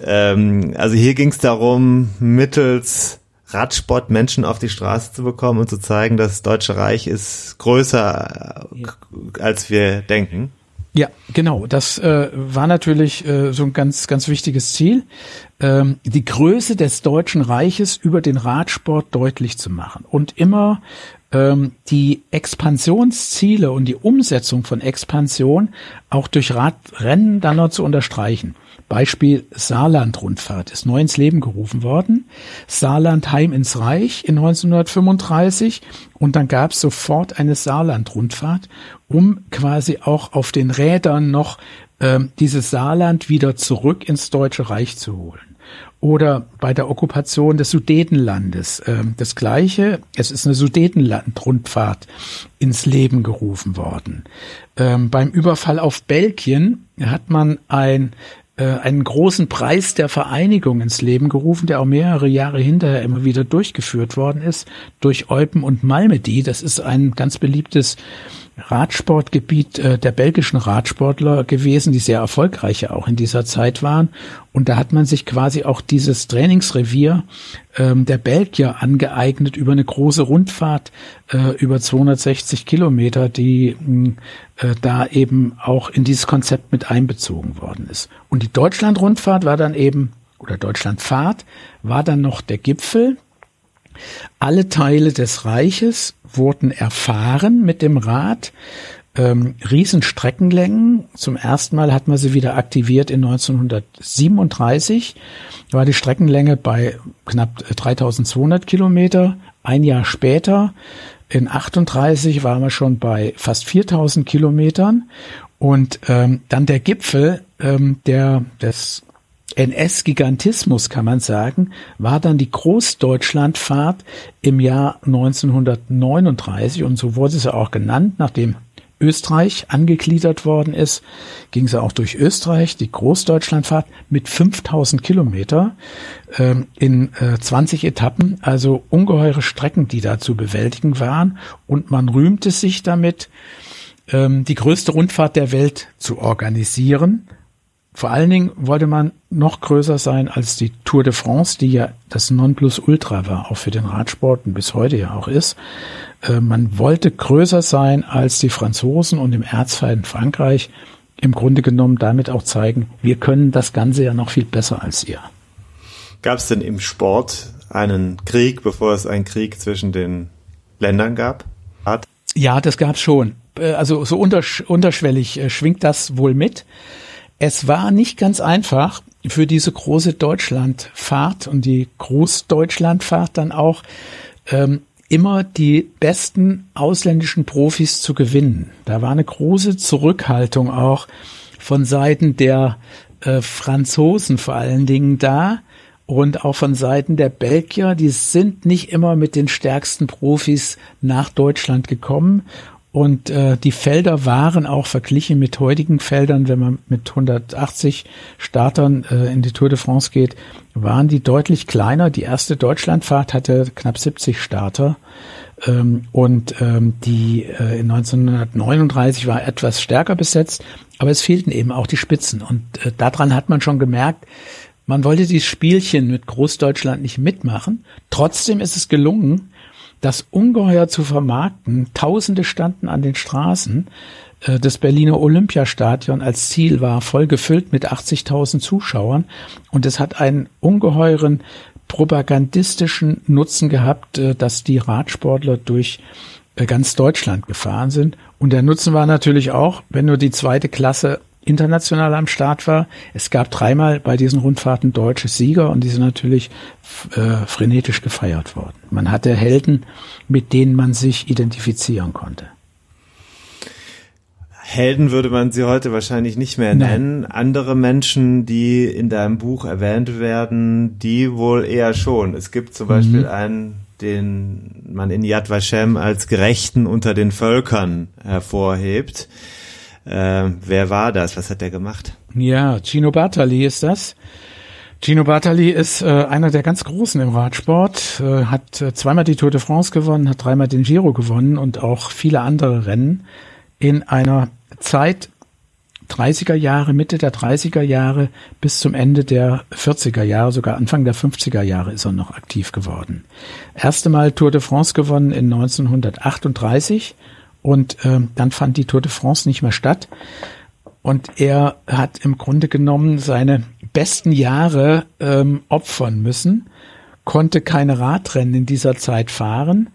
ähm, also hier ging es darum, mittels Radsport Menschen auf die Straße zu bekommen und zu zeigen, das Deutsche Reich ist größer, ja. als wir denken. Ja, genau. Das äh, war natürlich äh, so ein ganz, ganz wichtiges Ziel, ähm, die Größe des Deutschen Reiches über den Radsport deutlich zu machen und immer die Expansionsziele und die Umsetzung von Expansion auch durch Radrennen dann noch zu unterstreichen. Beispiel Saarland-Rundfahrt ist neu ins Leben gerufen worden. Saarland heim ins Reich in 1935 und dann gab es sofort eine Saarland-Rundfahrt, um quasi auch auf den Rädern noch ähm, dieses Saarland wieder zurück ins Deutsche Reich zu holen. Oder bei der Okkupation des Sudetenlandes ähm, das Gleiche. Es ist eine Sudetenland-Rundfahrt ins Leben gerufen worden. Ähm, beim Überfall auf Belgien hat man ein äh, einen großen Preis der Vereinigung ins Leben gerufen, der auch mehrere Jahre hinterher immer wieder durchgeführt worden ist, durch Eupen und Malmedy. Das ist ein ganz beliebtes Radsportgebiet äh, der belgischen Radsportler gewesen, die sehr erfolgreich auch in dieser Zeit waren. Und da hat man sich quasi auch dieses Trainingsrevier ähm, der Belgier angeeignet über eine große Rundfahrt äh, über 260 Kilometer, die äh, da eben auch in dieses Konzept mit einbezogen worden ist. Und die Deutschland-Rundfahrt war dann eben, oder Deutschlandfahrt, war dann noch der Gipfel. Alle Teile des Reiches wurden erfahren mit dem Rad. Ähm, Riesenstreckenlängen. Zum ersten Mal hat man sie wieder aktiviert in 1937. Da war die Streckenlänge bei knapp 3200 Kilometer. Ein Jahr später, in 38, waren wir schon bei fast 4000 Kilometern. Und ähm, dann der Gipfel ähm, der, des NS-Gigantismus, kann man sagen, war dann die Großdeutschlandfahrt im Jahr 1939 und so wurde sie auch genannt, nachdem Österreich angegliedert worden ist, ging sie auch durch Österreich, die Großdeutschlandfahrt mit 5000 Kilometer ähm, in äh, 20 Etappen, also ungeheure Strecken, die da zu bewältigen waren. Und man rühmte sich damit, ähm, die größte Rundfahrt der Welt zu organisieren vor allen Dingen wollte man noch größer sein als die Tour de France, die ja das Nonplusultra war, auch für den Radsport und bis heute ja auch ist. Äh, man wollte größer sein als die Franzosen und im Erzfeind Frankreich. im Grunde genommen damit auch zeigen, wir können das Ganze ja noch viel besser als ihr. Gab es denn im Sport einen Krieg, bevor es einen Krieg zwischen den Ländern gab? Hat? Ja, das gab es schon. Äh, also so untersch unterschwellig äh, schwingt das wohl mit. Es war nicht ganz einfach für diese große Deutschlandfahrt und die Großdeutschlandfahrt dann auch ähm, immer die besten ausländischen Profis zu gewinnen. Da war eine große Zurückhaltung auch von Seiten der äh, Franzosen vor allen Dingen da und auch von Seiten der Belgier. Die sind nicht immer mit den stärksten Profis nach Deutschland gekommen und äh, die Felder waren auch verglichen mit heutigen Feldern, wenn man mit 180 Startern äh, in die Tour de France geht, waren die deutlich kleiner. Die erste Deutschlandfahrt hatte knapp 70 Starter. Ähm, und ähm, die äh, in 1939 war etwas stärker besetzt, aber es fehlten eben auch die Spitzen. Und äh, daran hat man schon gemerkt, man wollte dieses Spielchen mit Großdeutschland nicht mitmachen. Trotzdem ist es gelungen, das ungeheuer zu vermarkten. Tausende standen an den Straßen. Äh, das Berliner Olympiastadion als Ziel war voll gefüllt mit 80.000 Zuschauern und es hat einen ungeheuren propagandistischen Nutzen gehabt, äh, dass die Radsportler durch äh, ganz Deutschland gefahren sind. Und der Nutzen war natürlich auch, wenn nur die zweite Klasse international am Start war. Es gab dreimal bei diesen Rundfahrten deutsche Sieger und die sind natürlich äh, frenetisch gefeiert worden. Man hatte Helden, mit denen man sich identifizieren konnte. Helden würde man sie heute wahrscheinlich nicht mehr nennen. Nein. Andere Menschen, die in deinem Buch erwähnt werden, die wohl eher schon. Es gibt zum Beispiel mhm. einen, den man in Yad Vashem als Gerechten unter den Völkern hervorhebt. Äh, wer war das? Was hat der gemacht? Ja, Gino Bartali ist das. Gino Bartali ist äh, einer der ganz Großen im Radsport, äh, hat äh, zweimal die Tour de France gewonnen, hat dreimal den Giro gewonnen und auch viele andere Rennen in einer Zeit 30er Jahre, Mitte der 30er Jahre bis zum Ende der 40er Jahre, sogar Anfang der 50er Jahre ist er noch aktiv geworden. Erste Mal Tour de France gewonnen in 1938 und äh, dann fand die Tour de France nicht mehr statt. Und er hat im Grunde genommen seine besten Jahre ähm, opfern müssen, konnte keine Radrennen in dieser Zeit fahren.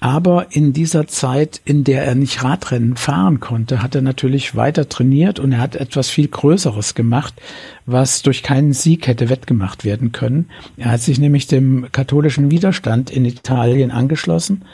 Aber in dieser Zeit, in der er nicht Radrennen fahren konnte, hat er natürlich weiter trainiert und er hat etwas viel Größeres gemacht, was durch keinen Sieg hätte wettgemacht werden können. Er hat sich nämlich dem katholischen Widerstand in Italien angeschlossen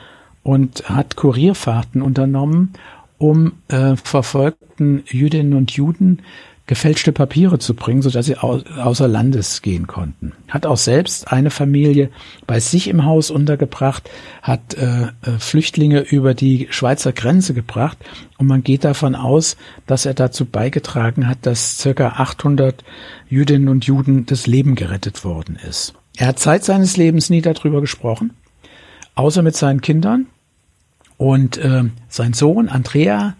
und hat Kurierfahrten unternommen, um äh, verfolgten Jüdinnen und Juden gefälschte Papiere zu bringen, sodass sie au außer Landes gehen konnten. Hat auch selbst eine Familie bei sich im Haus untergebracht, hat äh, äh, Flüchtlinge über die Schweizer Grenze gebracht und man geht davon aus, dass er dazu beigetragen hat, dass circa 800 Jüdinnen und Juden das Leben gerettet worden ist. Er hat Zeit seines Lebens nie darüber gesprochen, außer mit seinen Kindern. Und äh, sein Sohn Andrea,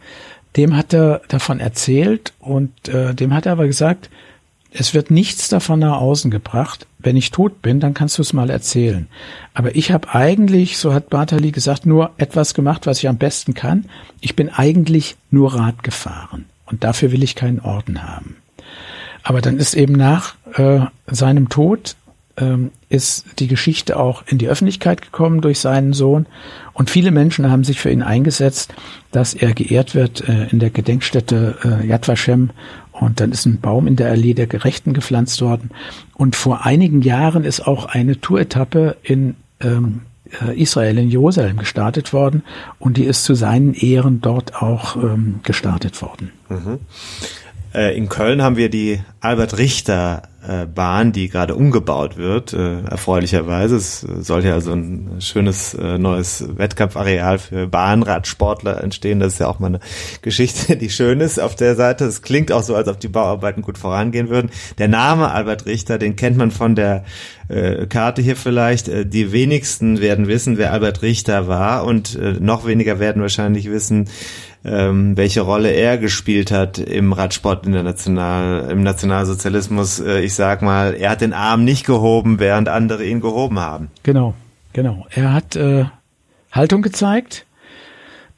dem hat er davon erzählt und äh, dem hat er aber gesagt, es wird nichts davon nach außen gebracht. Wenn ich tot bin, dann kannst du es mal erzählen. Aber ich habe eigentlich, so hat Bartali gesagt, nur etwas gemacht, was ich am besten kann. Ich bin eigentlich nur Rad gefahren und dafür will ich keinen Orden haben. Aber dann ist eben nach äh, seinem Tod ähm, ist die Geschichte auch in die Öffentlichkeit gekommen durch seinen Sohn. Und viele Menschen haben sich für ihn eingesetzt, dass er geehrt wird äh, in der Gedenkstätte äh, Yad Vashem. Und dann ist ein Baum in der Allee der Gerechten gepflanzt worden. Und vor einigen Jahren ist auch eine Touretappe in ähm, äh, Israel, in Jerusalem gestartet worden. Und die ist zu seinen Ehren dort auch ähm, gestartet worden. Mhm. Äh, in Köln haben wir die Albert Richter äh, Bahn, die gerade umgebaut wird, äh, erfreulicherweise. Es soll ja so ein schönes neues Wettkampfareal für Bahnradsportler entstehen. Das ist ja auch mal eine Geschichte, die schön ist auf der Seite. Es klingt auch so, als ob die Bauarbeiten gut vorangehen würden. Der Name Albert Richter, den kennt man von der Karte hier vielleicht. Die wenigsten werden wissen, wer Albert Richter war und noch weniger werden wahrscheinlich wissen, ähm, welche Rolle er gespielt hat im Radsport international, im Nationalsozialismus. Äh, ich sag mal, er hat den Arm nicht gehoben, während andere ihn gehoben haben. Genau, genau. Er hat äh, Haltung gezeigt.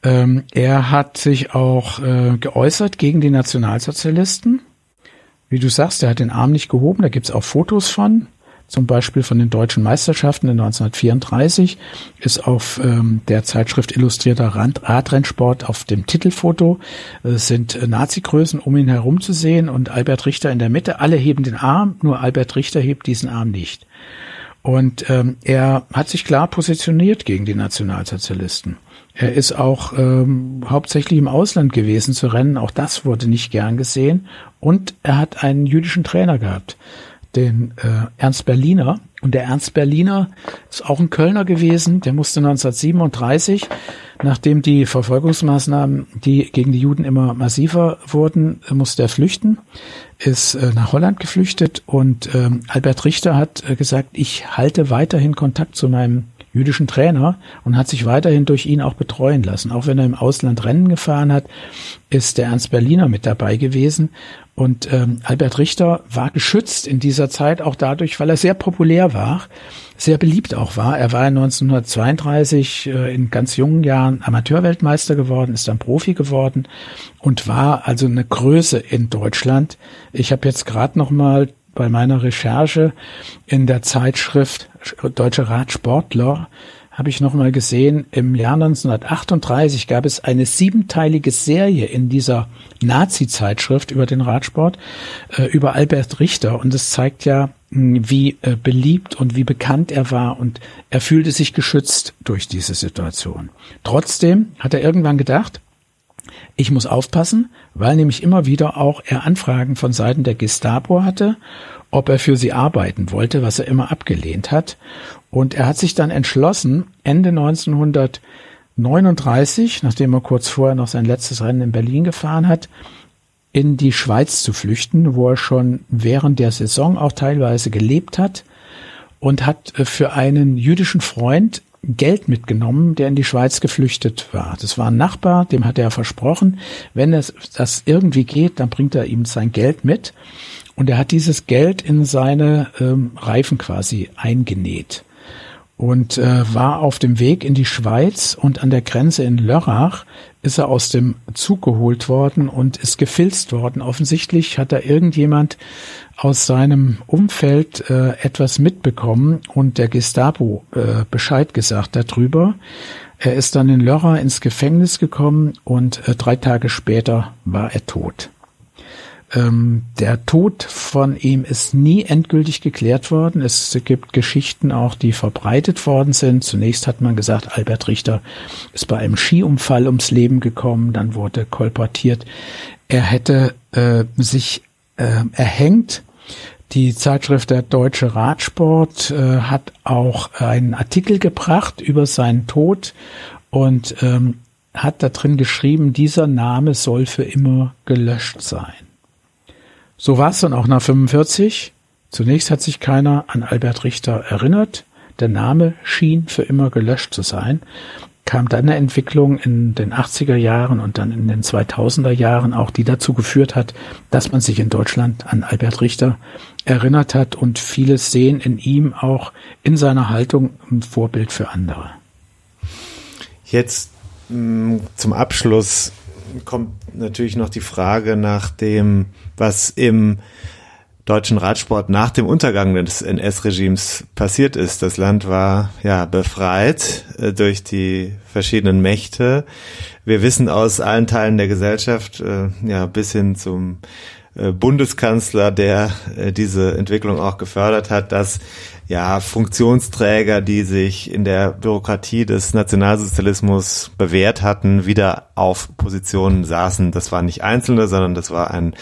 Ähm, er hat sich auch äh, geäußert gegen die Nationalsozialisten. Wie du sagst, er hat den Arm nicht gehoben, da gibt's auch Fotos von zum Beispiel von den deutschen Meisterschaften in 1934, ist auf ähm, der Zeitschrift Illustrierter Radrennsport auf dem Titelfoto äh, sind äh, Nazi-Größen um ihn herum zu sehen und Albert Richter in der Mitte. Alle heben den Arm, nur Albert Richter hebt diesen Arm nicht. Und ähm, er hat sich klar positioniert gegen die Nationalsozialisten. Er ist auch ähm, hauptsächlich im Ausland gewesen zu rennen. Auch das wurde nicht gern gesehen. Und er hat einen jüdischen Trainer gehabt den äh, Ernst Berliner. Und der Ernst Berliner ist auch ein Kölner gewesen. Der musste 1937, nachdem die Verfolgungsmaßnahmen, die gegen die Juden immer massiver wurden, musste er flüchten, ist äh, nach Holland geflüchtet. Und ähm, Albert Richter hat äh, gesagt, ich halte weiterhin Kontakt zu meinem jüdischen Trainer und hat sich weiterhin durch ihn auch betreuen lassen. Auch wenn er im Ausland Rennen gefahren hat, ist der Ernst Berliner mit dabei gewesen und ähm, Albert Richter war geschützt in dieser Zeit auch dadurch, weil er sehr populär war, sehr beliebt auch war. Er war 1932 äh, in ganz jungen Jahren Amateurweltmeister geworden, ist dann Profi geworden und war also eine Größe in Deutschland. Ich habe jetzt gerade noch mal bei meiner Recherche in der Zeitschrift Deutsche Radsportler habe ich noch mal gesehen, im Jahr 1938 gab es eine siebenteilige Serie in dieser Nazi-Zeitschrift über den Radsport, äh, über Albert Richter. Und es zeigt ja, wie äh, beliebt und wie bekannt er war und er fühlte sich geschützt durch diese Situation. Trotzdem hat er irgendwann gedacht, ich muss aufpassen, weil nämlich immer wieder auch er Anfragen von Seiten der Gestapo hatte, ob er für sie arbeiten wollte, was er immer abgelehnt hat. Und er hat sich dann entschlossen, Ende 1939, nachdem er kurz vorher noch sein letztes Rennen in Berlin gefahren hat, in die Schweiz zu flüchten, wo er schon während der Saison auch teilweise gelebt hat und hat äh, für einen jüdischen Freund Geld mitgenommen, der in die Schweiz geflüchtet war. Das war ein Nachbar, dem hat er versprochen, wenn es das irgendwie geht, dann bringt er ihm sein Geld mit. Und er hat dieses Geld in seine ähm, Reifen quasi eingenäht und äh, war auf dem Weg in die Schweiz und an der Grenze in Lörrach ist er aus dem Zug geholt worden und ist gefilzt worden. Offensichtlich hat da irgendjemand aus seinem Umfeld äh, etwas mitbekommen und der Gestapo äh, Bescheid gesagt darüber. Er ist dann in Lörrach ins Gefängnis gekommen und äh, drei Tage später war er tot. Ähm, der Tod von ihm ist nie endgültig geklärt worden. Es gibt Geschichten auch, die verbreitet worden sind. Zunächst hat man gesagt, Albert Richter ist bei einem Skiunfall ums Leben gekommen. Dann wurde kolportiert, er hätte äh, sich äh, erhängt. Die Zeitschrift der Deutsche Radsport äh, hat auch einen Artikel gebracht über seinen Tod und ähm, hat da drin geschrieben, dieser Name soll für immer gelöscht sein. So war es dann auch nach 45. Zunächst hat sich keiner an Albert Richter erinnert. Der Name schien für immer gelöscht zu sein. Kam dann eine Entwicklung in den 80er Jahren und dann in den 2000er Jahren auch, die dazu geführt hat, dass man sich in Deutschland an Albert Richter erinnert hat und viele sehen in ihm auch in seiner Haltung ein Vorbild für andere. Jetzt mm, zum Abschluss kommt natürlich noch die Frage nach dem, was im deutschen Radsport nach dem Untergang des NS-Regimes passiert ist. Das Land war ja befreit äh, durch die verschiedenen Mächte. Wir wissen aus allen Teilen der Gesellschaft, äh, ja bis hin zum Bundeskanzler, der äh, diese Entwicklung auch gefördert hat, dass ja, Funktionsträger, die sich in der Bürokratie des Nationalsozialismus bewährt hatten, wieder auf Positionen saßen. Das waren nicht Einzelne, sondern das war ein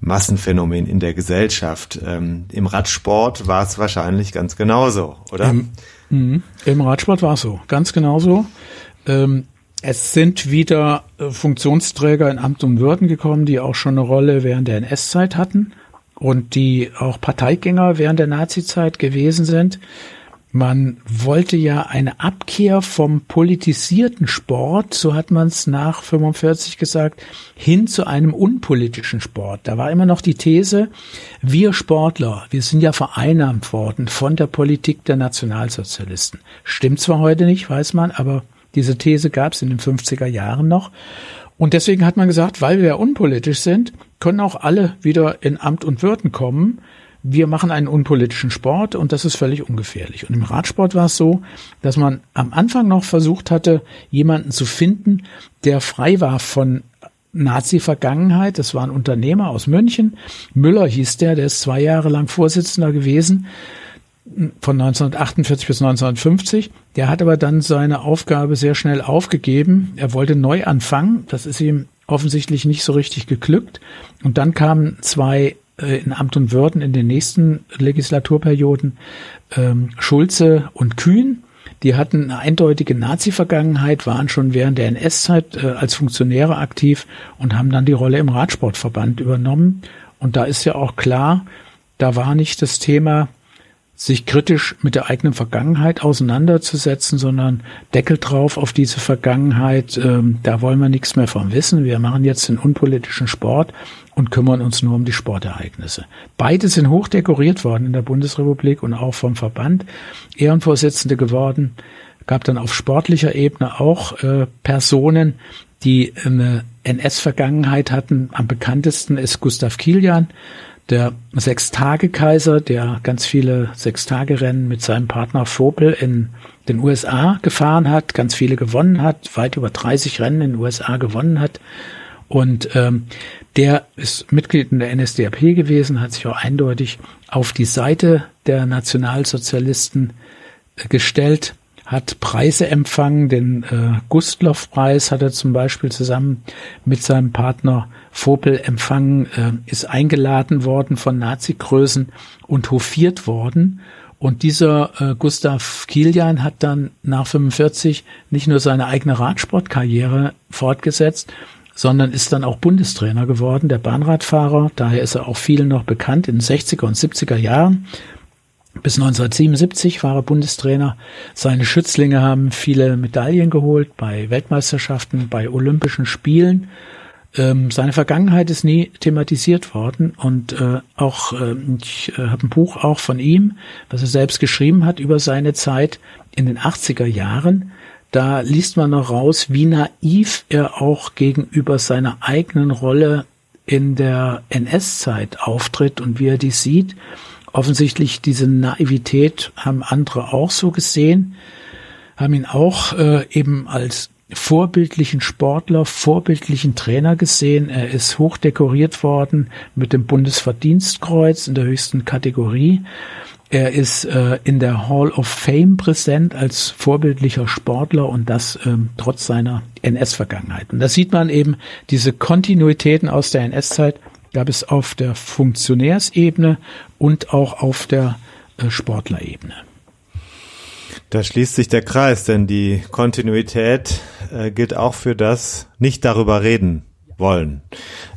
Massenphänomen in der Gesellschaft. Ähm, Im Radsport war es wahrscheinlich ganz genauso, oder? Im, mh, im Radsport war es so, ganz genauso. Ähm, es sind wieder äh, Funktionsträger in Amt und Würden gekommen, die auch schon eine Rolle während der NS-Zeit hatten und die auch Parteigänger während der Nazizeit gewesen sind. Man wollte ja eine Abkehr vom politisierten Sport, so hat man es nach 45 gesagt, hin zu einem unpolitischen Sport. Da war immer noch die These, wir Sportler, wir sind ja vereinnahmt worden von der Politik der Nationalsozialisten. Stimmt zwar heute nicht, weiß man, aber Diese These gab es in den 50er Jahren noch. Und deswegen hat man gesagt, weil wir unpolitisch sind, können auch alle wieder in Amt und Würden kommen. Wir machen einen unpolitischen Sport und das ist völlig ungefährlich. Und im Radsport war es so, dass man am Anfang noch versucht hatte, jemanden zu finden, der frei war von Nazi-Vergangenheit. Das war ein Unternehmer aus München. Müller hieß der, der ist zwei Jahre lang Vorsitzender gewesen von 1948 bis 1950. Der hat aber dann seine Aufgabe sehr schnell aufgegeben. Er wollte neu anfangen. Das ist ihm offensichtlich nicht so richtig geglückt. Und dann kamen zwei äh, in Amt und Würden in den nächsten Legislaturperioden, ähm, Schulze und Kühn. Die hatten eine eindeutige Nazi-Vergangenheit, waren schon während der NS-Zeit äh, als Funktionäre aktiv und haben dann die Rolle im Radsportverband übernommen. Und da ist ja auch klar, da war nicht das Thema sich kritisch mit der eigenen Vergangenheit auseinanderzusetzen, sondern Deckel drauf auf diese Vergangenheit. Ähm, da wollen wir nichts mehr von wissen. Wir machen jetzt den unpolitischen Sport und kümmern uns nur um die Sportereignisse. Beide sind hoch dekoriert worden in der Bundesrepublik und auch vom Verband. Ehrenvorsitzende geworden. Gab dann auf sportlicher Ebene auch äh, Personen, die eine NS-Vergangenheit hatten. Am bekanntesten ist Gustav Kilian, der Sechstage-Kaiser, der ganz viele Sechstage-Rennen mit seinem Partner Vogel in den USA gefahren hat, ganz viele gewonnen hat, weit über 30 Rennen in den USA gewonnen hat. Und ähm, der ist Mitglied in der NSDAP gewesen, hat sich auch eindeutig auf die Seite der Nationalsozialisten äh, gestellt hat Preise empfangen. Den äh, Gustloff-Preis hat er zum Beispiel zusammen mit seinem Partner Vogel empfangen, äh, ist eingeladen worden von Nazi-Größen und hofiert worden. Und dieser äh, Gustav Kilian hat dann nach 45 nicht nur seine eigene Radsportkarriere fortgesetzt, sondern ist dann auch Bundestrainer geworden, der Bahnradfahrer. Daher ist er auch vielen noch bekannt in den 60er und 70er Jahren. Bis 1977 war er Bundestrainer. Seine Schützlinge haben viele Medaillen geholt bei Weltmeisterschaften, bei Olympischen Spielen. Ähm, seine Vergangenheit ist nie thematisiert worden und äh, auch äh, ich äh, habe ein Buch auch von ihm, was er selbst geschrieben hat über seine Zeit in den 80er Jahren. Da liest man noch raus, wie naiv er auch gegenüber seiner eigenen Rolle in der NS-Zeit auftritt und wie er die sieht offensichtlich diese Naivität haben andere auch so gesehen, haben ihn auch äh, eben als vorbildlichen Sportler, vorbildlichen Trainer gesehen. Er ist hoch dekoriert worden mit dem Bundesverdienstkreuz in der höchsten Kategorie. Er ist äh, in der Hall of Fame präsent als vorbildlicher Sportler und das ähm, trotz seiner NS-Vergangenheit. Und da sieht man eben diese Kontinuitäten aus der NS-Zeit gab es auf der Funktionärsebene und auch auf der äh, Sportlerebene. Da schließt sich der Kreis, denn die Kontinuität äh, gilt auch für das nicht darüber reden wollen.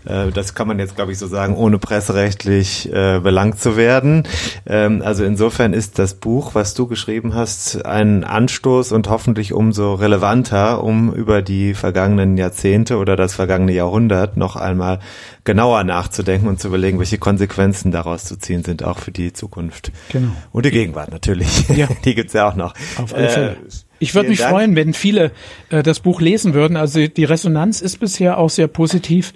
Äh, das kann man jetzt, glaube ich, so sagen, ohne presserechtlich äh, belangt zu werden. Ähm, also insofern ist das Buch, was du geschrieben hast, ein Anstoß und hoffentlich umso relevanter, um über die vergangenen Jahrzehnte oder das vergangene Jahrhundert noch einmal genauer nachzudenken und zu überlegen, welche Konsequenzen daraus zu ziehen sind, auch für die Zukunft. Genau. Und die Gegenwart natürlich. Ja. Die gibt's ja auch noch. Auf alle Fälle. Äh, ich würde mich Dank. freuen, wenn viele äh, das Buch lesen würden. Also die Resonanz ist bisher auch sehr positiv.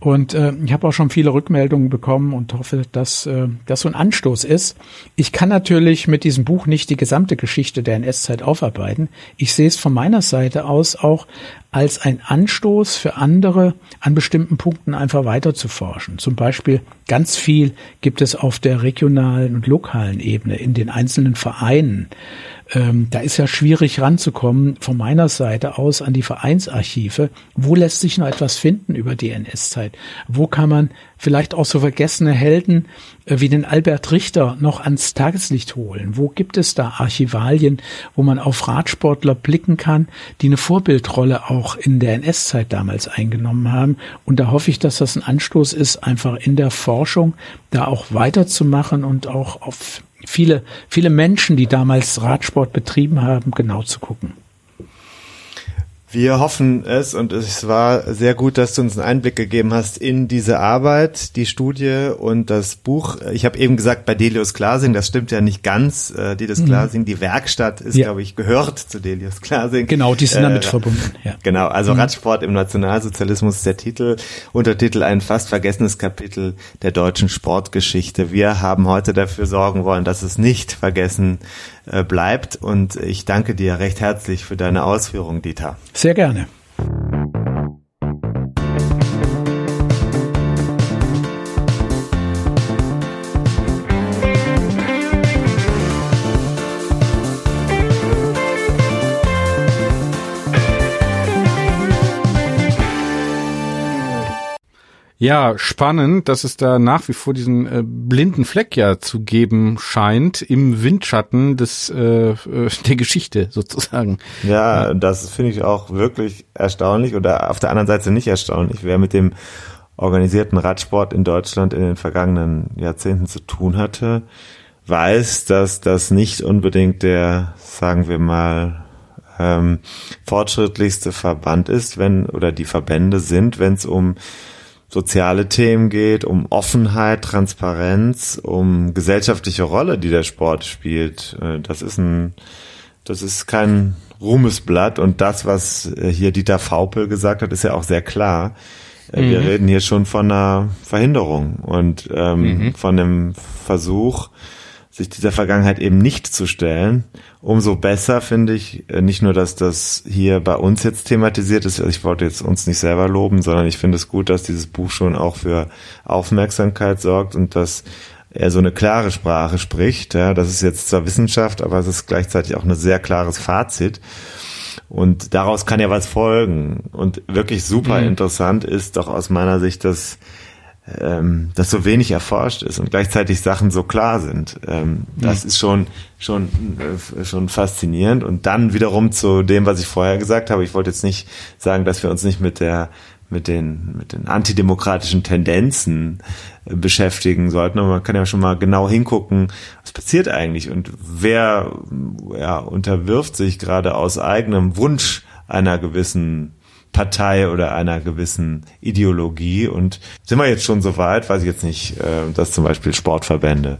Und äh, ich habe auch schon viele Rückmeldungen bekommen und hoffe, dass äh, das so ein Anstoß ist. Ich kann natürlich mit diesem Buch nicht die gesamte Geschichte der NS-Zeit aufarbeiten. Ich sehe es von meiner Seite aus auch als ein Anstoß für andere, an bestimmten Punkten einfach weiter zu forschen. Zum Beispiel ganz viel gibt es auf der regionalen und lokalen Ebene in den einzelnen Vereinen ähm, da ist ja schwierig ranzukommen von meiner Seite aus an die Vereinsarchive. Wo lässt sich noch etwas finden über die NS-Zeit? Wo kann man vielleicht auch so vergessene Helden äh, wie den Albert Richter noch ans Tageslicht holen? Wo gibt es da Archivalien, wo man auf Radsportler blicken kann, die eine Vorbildrolle auch in der NS-Zeit damals eingenommen haben? Und da hoffe ich, dass das ein Anstoß ist, einfach in der Forschung da auch weiterzumachen und auch auf viele, viele Menschen, die damals Radsport betrieben haben, genau zu gucken. Wir hoffen es und es war sehr gut, dass du uns einen Einblick gegeben hast in diese Arbeit, die Studie und das Buch. Ich habe eben gesagt, bei Delius Glasing, das stimmt ja nicht ganz. Äh, Delius mhm. Glasing, die Werkstatt ist, ja. glaube ich, gehört zu Delius Glasing. Genau, die sind äh, damit verbunden. Ja. Genau, also mhm. Radsport im Nationalsozialismus ist der Titel. Untertitel ein fast vergessenes Kapitel der deutschen Sportgeschichte. Wir haben heute dafür sorgen wollen, dass es nicht vergessen äh, bleibt. Und ich danke dir recht herzlich für deine Ausführungen, Dieter. Sehr gerne. Ja, spannend, dass es da nach wie vor diesen äh, blinden Fleck ja zu geben scheint im Windschatten des äh, äh der Geschichte sozusagen. Ja, ja. das finde ich auch wirklich erstaunlich oder auf der anderen Seite nicht erstaunlich. Wer mit dem organisierten Radsport in Deutschland in den vergangenen Jahrzehnten zu tun hatte, weiß, dass das nicht unbedingt der, sagen wir mal, ähm, fortschrittlichste Verband ist, wenn oder die Verbände sind, wenn es um soziale Themen geht, um Offenheit, Transparenz, um gesellschaftliche Rolle, die der Sport spielt. Äh, das ist ein, das ist kein Ruhmesblatt und das, was äh, hier Dieter Faupel gesagt hat, ist ja auch sehr klar. Äh, wir mhm. reden hier schon von einer Verhinderung und ähm, mhm. von einem Versuch, sich dieser Vergangenheit eben nicht zu stellen. Umso besser finde ich äh, nicht nur, dass das hier bei uns jetzt thematisiert ist. Also ich wollte jetzt uns nicht selber loben, sondern ich finde es gut, dass dieses Buch schon auch für Aufmerksamkeit sorgt und dass er so eine klare Sprache spricht. Ja, das ist jetzt zwar Wissenschaft, aber es ist gleichzeitig auch ein sehr klares Fazit. Und daraus kann ja was folgen. Und wirklich super mhm. interessant ist doch aus meiner Sicht, dass ähm, dass so wenig erforscht ist und gleichzeitig Sachen so klar sind. Ähm, das mhm. ist schon schon äh, schon faszinierend und dann wiederum zu dem, was ich vorher gesagt habe. Ich wollte jetzt nicht sagen, dass wir uns nicht mit der mit den mit den antidemokratischen Tendenzen äh, beschäftigen sollten, aber man kann ja schon mal genau hingucken, was passiert eigentlich und wer ja unterwirft sich gerade aus eigenem Wunsch einer gewissen Partei oder einer gewissen Ideologie. Und sind wir jetzt schon so weit, weiß ich jetzt nicht, äh, dass zum Beispiel Sportverbände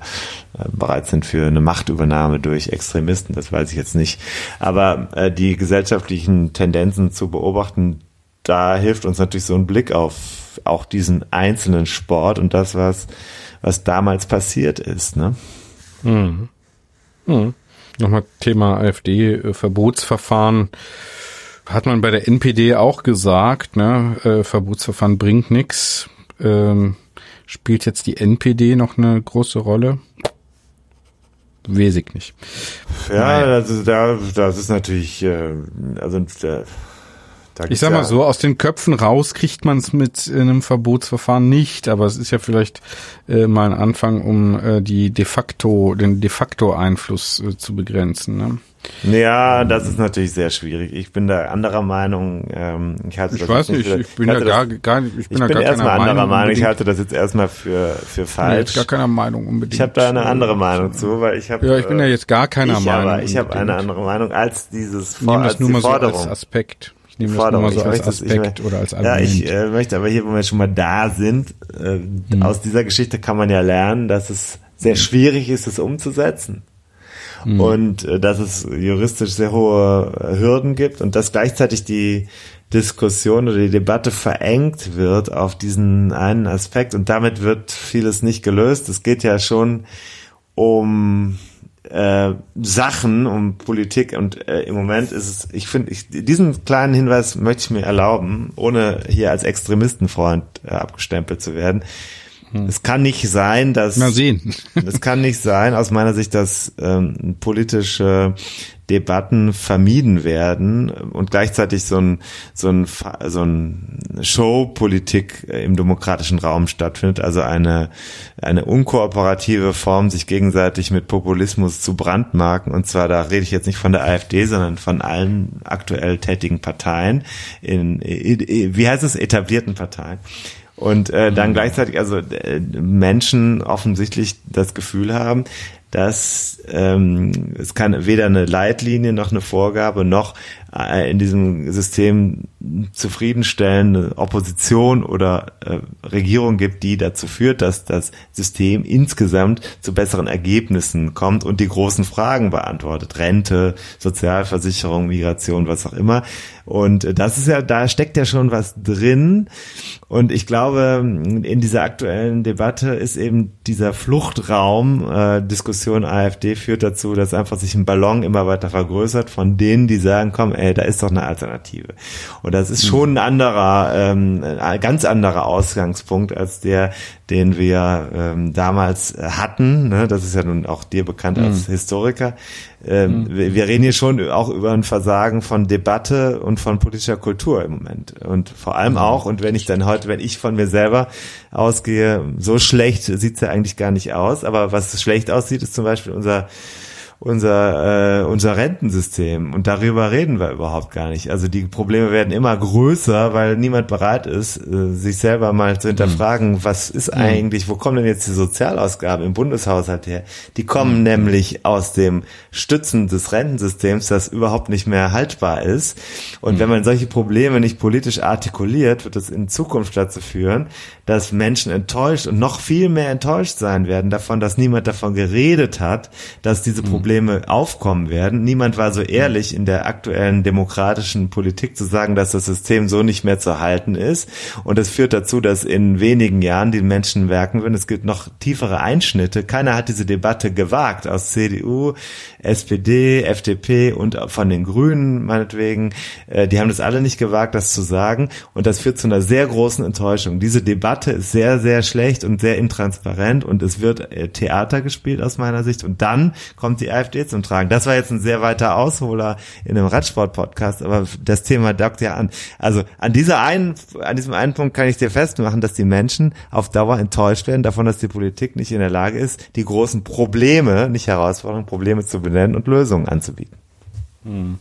äh, bereit sind für eine Machtübernahme durch Extremisten, das weiß ich jetzt nicht. Aber äh, die gesellschaftlichen Tendenzen zu beobachten, da hilft uns natürlich so ein Blick auf auch diesen einzelnen Sport und das, was, was damals passiert ist. Ne? Mhm. Mhm. Nochmal Thema AfD-Verbotsverfahren hat man bei der NPD auch gesagt, ne, äh, Verbotsverfahren bringt nix. Ähm, spielt jetzt die NPD noch eine große Rolle? Weiß ich nicht. Ja, das ist, das ist natürlich, äh, also der, ich sag mal so, aus den Köpfen raus kriegt man es mit einem Verbotsverfahren nicht, aber es ist ja vielleicht äh, mal ein Anfang, um äh, die de facto, den de facto Einfluss äh, zu begrenzen. Ne? Ja, das ist natürlich sehr schwierig. Ich bin da anderer Meinung. Ähm, ich halte ich weiß nicht, ich bin ja gar, gar ich bin, ich bin gar erstmal anderer Meinung. Meinung. Ich halte das jetzt erstmal für für falsch. Ich bin gar keiner Meinung unbedingt. Ich habe da eine andere Meinung zu, weil ich habe Ja, ich bin ja jetzt gar keiner ich Meinung. Aber ich habe eine andere Meinung als dieses Vor das nur mal so als Aspekt. Ich nehme das nur mal so als Aspekt das, oder als Argument. Ja, ich äh, möchte aber hier, wo wir schon mal da sind, äh, hm. aus dieser Geschichte kann man ja lernen, dass es sehr schwierig ist, es umzusetzen mhm. und äh, dass es juristisch sehr hohe äh, Hürden gibt und dass gleichzeitig die Diskussion oder die Debatte verengt wird auf diesen einen Aspekt und damit wird vieles nicht gelöst. Es geht ja schon um äh, Sachen, um Politik und äh, im Moment ist es, ich finde, ich, diesen kleinen Hinweis möchte ich mir erlauben, ohne hier als Extremistenfreund äh, abgestempelt zu werden. Hm. Es kann nicht sein, dass. Mal sehen. es kann nicht sein, aus meiner Sicht, dass ähm, politische Debatten vermieden werden und gleichzeitig so ein, so ein, so ein Showpolitik im demokratischen Raum stattfindet, also eine, eine unkooperative Form, sich gegenseitig mit Populismus zu brandmarken. Und zwar, da rede ich jetzt nicht von der AfD, sondern von allen aktuell tätigen Parteien in, wie heißt es, etablierten Parteien und äh, dann mhm. gleichzeitig also äh, Menschen offensichtlich das Gefühl haben, dass ähm, es kann weder eine Leitlinie noch eine Vorgabe noch in diesem System zufriedenstellende Opposition oder äh, Regierung gibt, die dazu führt, dass das System insgesamt zu besseren Ergebnissen kommt und die großen Fragen beantwortet. Rente, Sozialversicherung, Migration, was auch immer. Und das ist ja, da steckt ja schon was drin. Und ich glaube, in dieser aktuellen Debatte ist eben dieser Fluchtraum, äh, Diskussion AfD führt dazu, dass einfach sich ein Ballon immer weiter vergrößert von denen, die sagen, komm, ey, da ist doch eine Alternative. Und das ist schon ein anderer, ähm, ein ganz anderer Ausgangspunkt als der, den wir ähm, damals hatten. Ne? Das ist ja nun auch dir bekannt als mhm. Historiker. Ähm, mhm. wir, wir, reden hier schon auch über ein Versagen von Debatte und von politischer Kultur im Moment. Und vor allem mhm. auch, und wenn ich dann heute, wenn ich von mir selber ausgehe, so schlecht sieht's ja eigentlich gar nicht aus. Aber was schlecht aussieht, ist zum Beispiel unser unser, äh, unser Rentensystem. Und darüber reden wir überhaupt gar nicht. Also die Probleme werden immer größer, weil niemand bereit ist, äh, sich selber mal zu hinterfragen, mhm. was ist mhm. eigentlich, wo kommen denn jetzt die Sozialausgaben im Bundeshaushalt her? Die kommen mhm. nämlich aus dem Stützen des Rentensystems, das überhaupt nicht mehr haltbar ist. Und wenn man solche Probleme nicht politisch artikuliert, wird es in Zukunft dazu führen, dass Menschen enttäuscht und noch viel mehr enttäuscht sein werden davon, dass niemand davon geredet hat, dass diese Probleme Probleme aufkommen werden. Niemand war so ehrlich in der aktuellen demokratischen Politik zu sagen, dass das System so nicht mehr zu halten ist. Und das führt dazu, dass in wenigen Jahren die Menschen merken würden, es gibt noch tiefere Einschnitte. Keiner hat diese Debatte gewagt aus CDU, SPD, FDP und von den Grünen meinetwegen. Äh, die haben das alle nicht gewagt, das zu sagen. Und das führt zu einer sehr großen Enttäuschung. Diese Debatte ist sehr, sehr schlecht und sehr intransparent und es wird äh, Theater gespielt aus meiner Sicht. Und dann kommt die AfD zum Tragen. Das war jetzt ein sehr weiter Ausholer in einem Radsport-Podcast, aber das Thema dockt ja an. Also an dieser einen, an diesem einen Punkt kann ich dir festmachen, dass die Menschen auf Dauer enttäuscht werden davon, dass die Politik nicht in der Lage ist, die großen Probleme, nicht Herausforderungen, Probleme zu benennen und Lösungen anzubieten. Hm.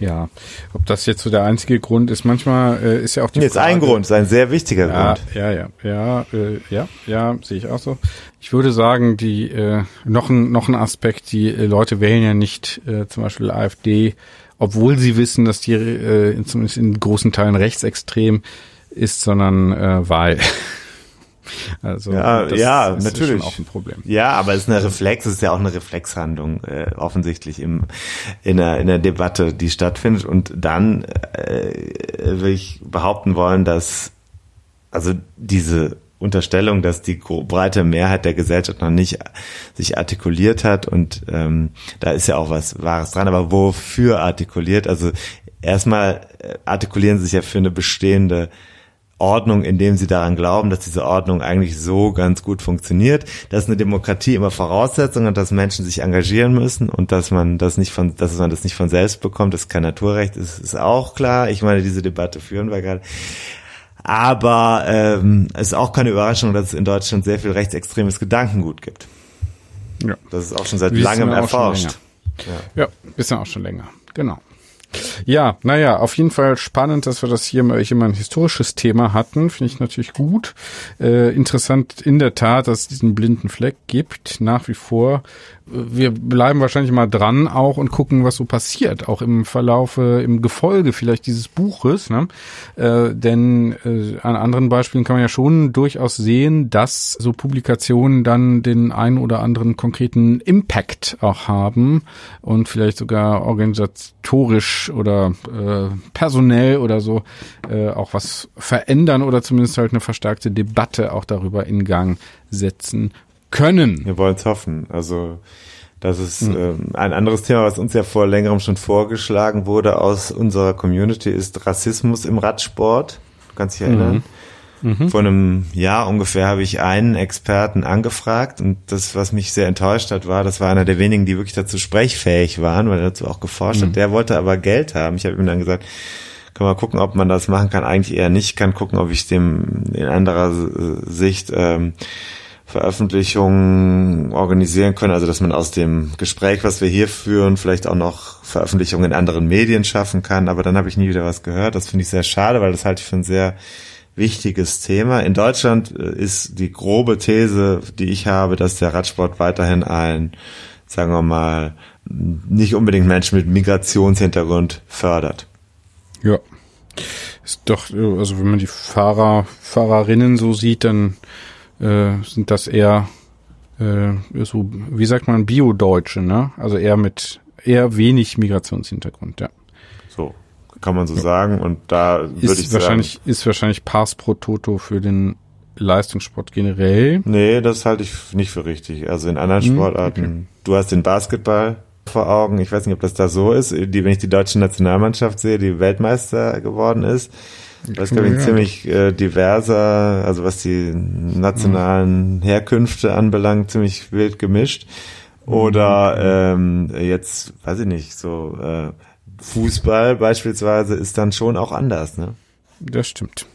Ja, ob das jetzt so der einzige Grund ist, manchmal äh, ist ja auch die Jetzt Frage, ein Grund, ist ein sehr wichtiger ja, Grund. Ja, ja, ja, äh, ja, ja, sehe ich auch so. Ich würde sagen, die äh, noch ein noch ein Aspekt, die äh, Leute wählen ja nicht äh, zum Beispiel AfD, obwohl sie wissen, dass die äh, zumindest in großen Teilen rechtsextrem ist, sondern äh, weil Also ja, das ja ist natürlich auch ein Problem. Ja, aber es ist eine Reflex, es ist ja auch eine Reflexhandlung äh, offensichtlich im in der in der Debatte, die stattfindet. Und dann äh, will ich behaupten wollen, dass also diese Unterstellung, dass die breite Mehrheit der Gesellschaft noch nicht sich artikuliert hat und ähm, da ist ja auch was Wahres dran, aber wofür artikuliert? Also erstmal äh, artikulieren sie sich ja für eine bestehende Ordnung, indem sie daran glauben, dass diese Ordnung eigentlich so ganz gut funktioniert, dass eine Demokratie immer Voraussetzung hat, dass Menschen sich engagieren müssen und dass man das nicht von, dass man das nicht von selbst bekommt, das ist kein Naturrecht, ist, ist auch klar. Ich meine, diese Debatte führen wir gerade. Aber ähm, es ist auch keine Überraschung, dass es in Deutschland sehr viel rechtsextremes Gedankengut gibt. Ja. Das ist auch schon seit langem erforscht. Ja. ja, ist ja auch schon länger. Genau. Ja, naja, auf jeden Fall spannend, dass wir das hier mal, hier mal ein historisches Thema hatten. Finde ich natürlich gut. Äh, interessant in der Tat, dass es diesen blinden Fleck gibt, nach wie vor wir bleiben wahrscheinlich mal dran auch und gucken, was so passiert, auch im Verlaufe, im Gefolge vielleicht dieses Buches. Ne? Äh, denn äh, an anderen Beispielen kann man ja schon durchaus sehen, dass so Publikationen dann den einen oder anderen konkreten Impact auch haben und vielleicht sogar organisatorisch oder äh, personell oder so äh, auch was verändern oder zumindest halt eine verstärkte Debatte auch darüber in Gang setzen können. Wir wollen es hoffen. Also das ist mhm. ähm, ein anderes Thema, was uns ja vor längerem schon vorgeschlagen wurde aus unserer Community, ist Rassismus im Radsport. Du kannst dich erinnern? Mhm. Mhm. Vor einem Jahr ungefähr habe ich einen Experten angefragt und das, was mich sehr enttäuscht hat, war, das war einer der wenigen, die wirklich dazu sprechfähig waren, weil er dazu auch geforscht hat. Mhm. Der wollte aber Geld haben. Ich habe ihm dann gesagt, können wir gucken, ob man das machen kann. Eigentlich eher nicht. Kann gucken, ob ich dem in anderer Sicht ähm, Veröffentlichungen organisieren können, also dass man aus dem Gespräch, was wir hier führen, vielleicht auch noch Veröffentlichungen in anderen Medien schaffen kann. Aber dann habe ich nie wieder was gehört. Das finde ich sehr schade, weil das halte ich für ein sehr wichtiges Thema. In Deutschland äh, ist die grobe These, die ich habe, dass der Radsport weiterhin ein, sagen wir mal, nicht unbedingt Menschen mit Migrationshintergrund fördert. Ja. Ist doch, äh, also wenn man die Fahrer, Fahrerinnen so sieht, dann äh, sind das eher äh, so, wie sagt man, Bio-Deutsche, ne? Also eher mit eher wenig Migrationshintergrund, ja. So, kann man so ja. sagen. Und da würde ich wahrscheinlich, sagen. Ist wahrscheinlich Pass pro Toto für den Leistungssport generell. Nee, das halte ich nicht für richtig. Also in anderen hm, Sportarten, okay. du hast den Basketball vor Augen. Ich weiß nicht, ob das da so ist. Die, wenn ich die deutsche Nationalmannschaft sehe, die Weltmeister geworden ist, das ist, glaube ich, ja. ziemlich äh, diverser, also was die nationalen Herkünfte anbelangt, ziemlich wild gemischt. Oder mhm. ähm, jetzt, weiß ich nicht, so äh, Fußball beispielsweise ist dann schon auch anders, ne? Das stimmt.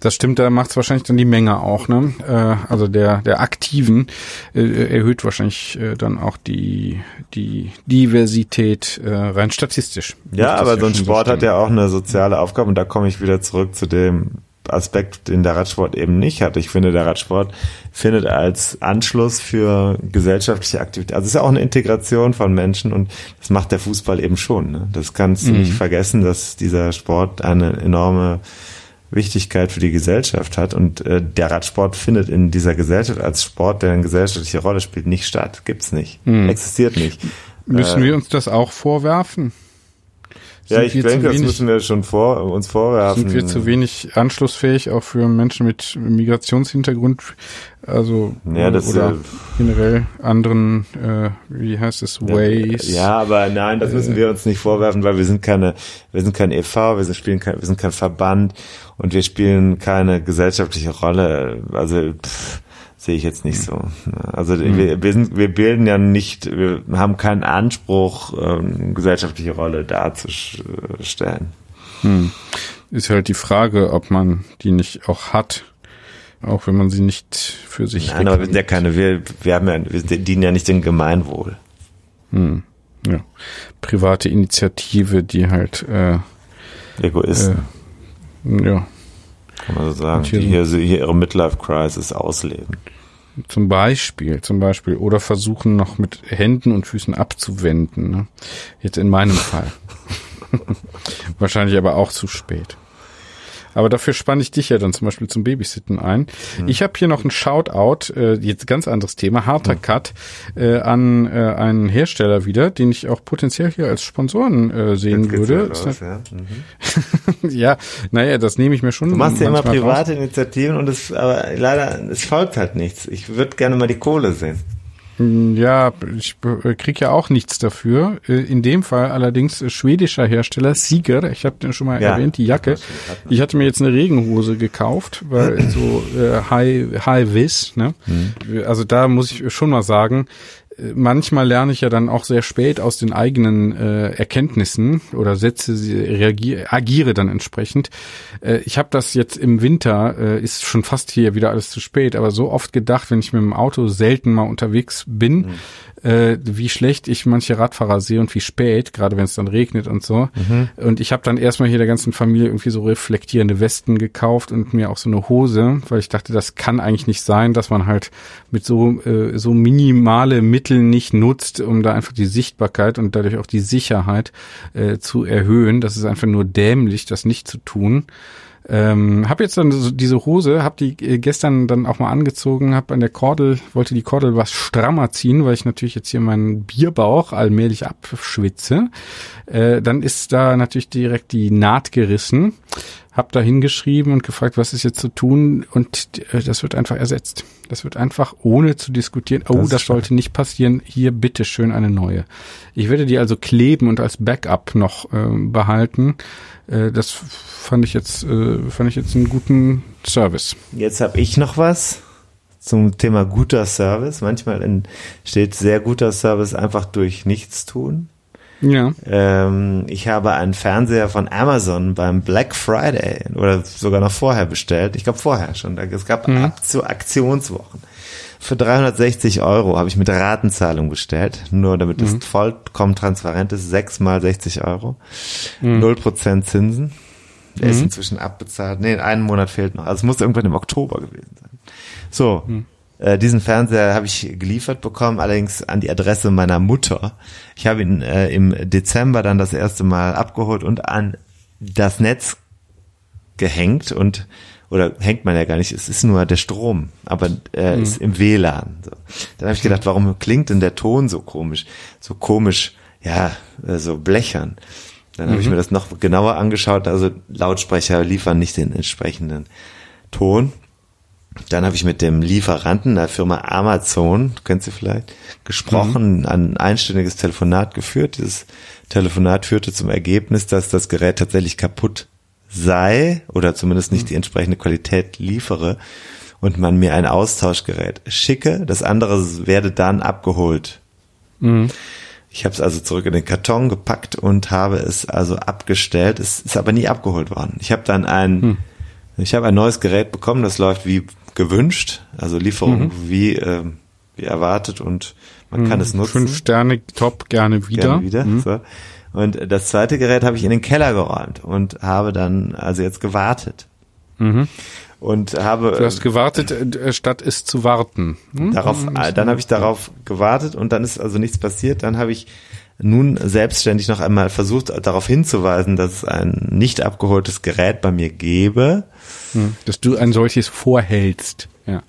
Das stimmt, da macht es wahrscheinlich dann die Menge auch, ne? Äh, also der der Aktiven äh, erhöht wahrscheinlich äh, dann auch die die Diversität äh, rein statistisch. Ja, aber so ein Sport so hat ja auch eine soziale Aufgabe und da komme ich wieder zurück zu dem Aspekt, den der Radsport eben nicht hat. Ich finde, der Radsport findet als Anschluss für gesellschaftliche Aktivität, also es ist ja auch eine Integration von Menschen und das macht der Fußball eben schon. Ne? Das kannst du mhm. nicht vergessen, dass dieser Sport eine enorme Wichtigkeit für die Gesellschaft hat und äh, der Radsport findet in dieser Gesellschaft als Sport, der eine gesellschaftliche Rolle spielt, nicht statt. Gibt's nicht. Mhm. Existiert nicht. Müssen äh, wir uns das auch vorwerfen? Ja, ich denke, das müssen wir schon vor, uns vorwerfen. Sind wir zu wenig anschlussfähig auch für Menschen mit Migrationshintergrund, also ja, das, oder äh, generell anderen, äh, wie heißt es, Ways? Ja, aber nein, das müssen wir uns nicht vorwerfen, weil wir sind keine, wir sind kein EV, wir sind spielen kein, wir sind kein Verband und wir spielen keine gesellschaftliche Rolle. Also pff, sehe ich jetzt nicht so. Also mhm. wir, wir, sind, wir bilden ja nicht, wir haben keinen Anspruch, ähm, gesellschaftliche Rolle darzustellen. Hm. Ist halt die Frage, ob man die nicht auch hat, auch wenn man sie nicht für sich. Nein, aber wir sind ja keine, wir, wir haben ja, wir dienen ja nicht dem Gemeinwohl. Hm. Ja. Private Initiative, die halt äh, Egoisten. Äh, ja, kann man so sagen, die hier, hier ihre Midlife-Crisis ausleben. Zum Beispiel, zum Beispiel. Oder versuchen noch mit Händen und Füßen abzuwenden. Ne? Jetzt in meinem Fall. Wahrscheinlich aber auch zu spät. Aber dafür spanne ich dich ja dann zum Beispiel zum Babysitten ein. Mhm. Ich habe hier noch ein Shoutout, äh, jetzt ganz anderes Thema, harter mhm. Cut, äh, an äh, einen Hersteller wieder, den ich auch potenziell hier als Sponsoren äh, sehen würde. Raus, ja. Mhm. ja, naja, das nehme ich mir schon. Du machst ja immer private raus. Initiativen und es, aber leider, es folgt halt nichts. Ich würde gerne mal die Kohle sehen. Ja, ich krieg ja auch nichts dafür. Äh, in dem Fall allerdings äh, schwedischer Hersteller Sieger. Ich habe den schon mal ja, erwähnt, die Jacke. Ich hatte mir jetzt eine Regenhose gekauft, weil so äh, High High Vis. Ne? Mhm. Also da muss ich schon mal sagen, manchmal lerne ich ja dann auch sehr spät aus den eigenen äh, Erkenntnissen oder setze, reagiere, agiere dann entsprechend. Äh, ich habe das jetzt im Winter, äh, ist schon fast hier wieder alles zu spät, aber so oft gedacht, wenn ich mit dem Auto selten mal unterwegs bin, mhm äh, wie schlecht ich manche Radfahrer sehe und wie spät, gerade wenn es dann regnet und so. Mhm. Und ich habe dann erstmal hier der ganzen Familie irgendwie so reflektierende Westen gekauft und mir auch so eine Hose, weil ich dachte, das kann eigentlich nicht sein, dass man halt mit so, äh, so minimale Mittel nicht nutzt, um da einfach die Sichtbarkeit und dadurch auch die Sicherheit äh, zu erhöhen. Das ist einfach nur dämlich, das nicht zu tun. Ähm, hab jetzt dann so diese Hose, hab die äh, gestern dann auch mal angezogen, hab an der Kordel, wollte die Kordel was strammer ziehen, weil ich natürlich jetzt hier meinen Bierbauch allmählich abschwitze. Äh, dann ist da natürlich direkt die Naht gerissen. Hab da hingeschrieben und gefragt, was ist jetzt zu tun und äh, das wird einfach ersetzt. Das wird einfach ohne zu diskutieren, oh, das, das sollte nicht passieren, hier bitte schön eine neue. Ich werde die also kleben und als Backup noch äh, behalten. Äh, das fand ich jetzt äh, fand ich jetzt einen guten Service. Jetzt habe ich noch was zum Thema guter Service. Manchmal entsteht sehr guter Service einfach durch Nichtstun. Ja. Ähm, ich habe einen Fernseher von Amazon beim Black Friday oder sogar noch vorher bestellt. Ich glaube vorher schon. Es gab mhm. ab zu Aktionswochen. Für 360 Euro habe ich mit Ratenzahlung bestellt, nur damit mhm. es vollkommen transparent ist. Sechs mal 60 Euro. Null mhm. Prozent Zinsen. Der ist mhm. inzwischen abbezahlt. Nee, einen Monat fehlt noch. Also es muss irgendwann im Oktober gewesen sein. So. Mhm. Äh, diesen Fernseher habe ich geliefert bekommen, allerdings an die Adresse meiner Mutter. Ich habe ihn äh, im Dezember dann das erste Mal abgeholt und an das Netz gehängt und oder hängt man ja gar nicht, es ist nur der Strom, aber äh, Mhm. ist im WLAN. So. Dann habe ich gedacht, warum klingt denn der Ton so komisch, so komisch, ja, äh, so blechern. Dann habe ich mir das noch genauer angeschaut, also Lautsprecher liefern nicht den entsprechenden Ton. Dann habe ich mit dem Lieferanten der Firma Amazon, kennst sie vielleicht, gesprochen, ein einstündiges Telefonat geführt. Dieses Telefonat führte zum Ergebnis, dass das Gerät tatsächlich kaputt sei oder zumindest nicht die entsprechende Qualität liefere und man mir ein Austauschgerät schicke. Das andere werde dann abgeholt. Ich habe es also zurück in den Karton gepackt und habe es also abgestellt. Es ist aber nie abgeholt worden. Ich habe dann ein, ich habe ein neues Gerät bekommen, das läuft wie gewünscht, also Lieferung wie, ähm, wie erwartet und man kann es nutzen. Fünf Sterne, top, gerne wieder. Gerne wieder. So. Und das zweite Gerät habe ich in den Keller geräumt und habe dann also jetzt gewartet. Und habe Du hast gewartet, äh, statt es zu warten. Hm? darauf, äh, dann habe ich darauf gewartet und dann ist also nichts passiert. Dann habe ich nun selbstständig noch einmal versucht, darauf hinzuweisen, dass es ein nicht abgeholtes Gerät bei mir gäbe. Hm. Dass du ein solches vorhältst. Ja.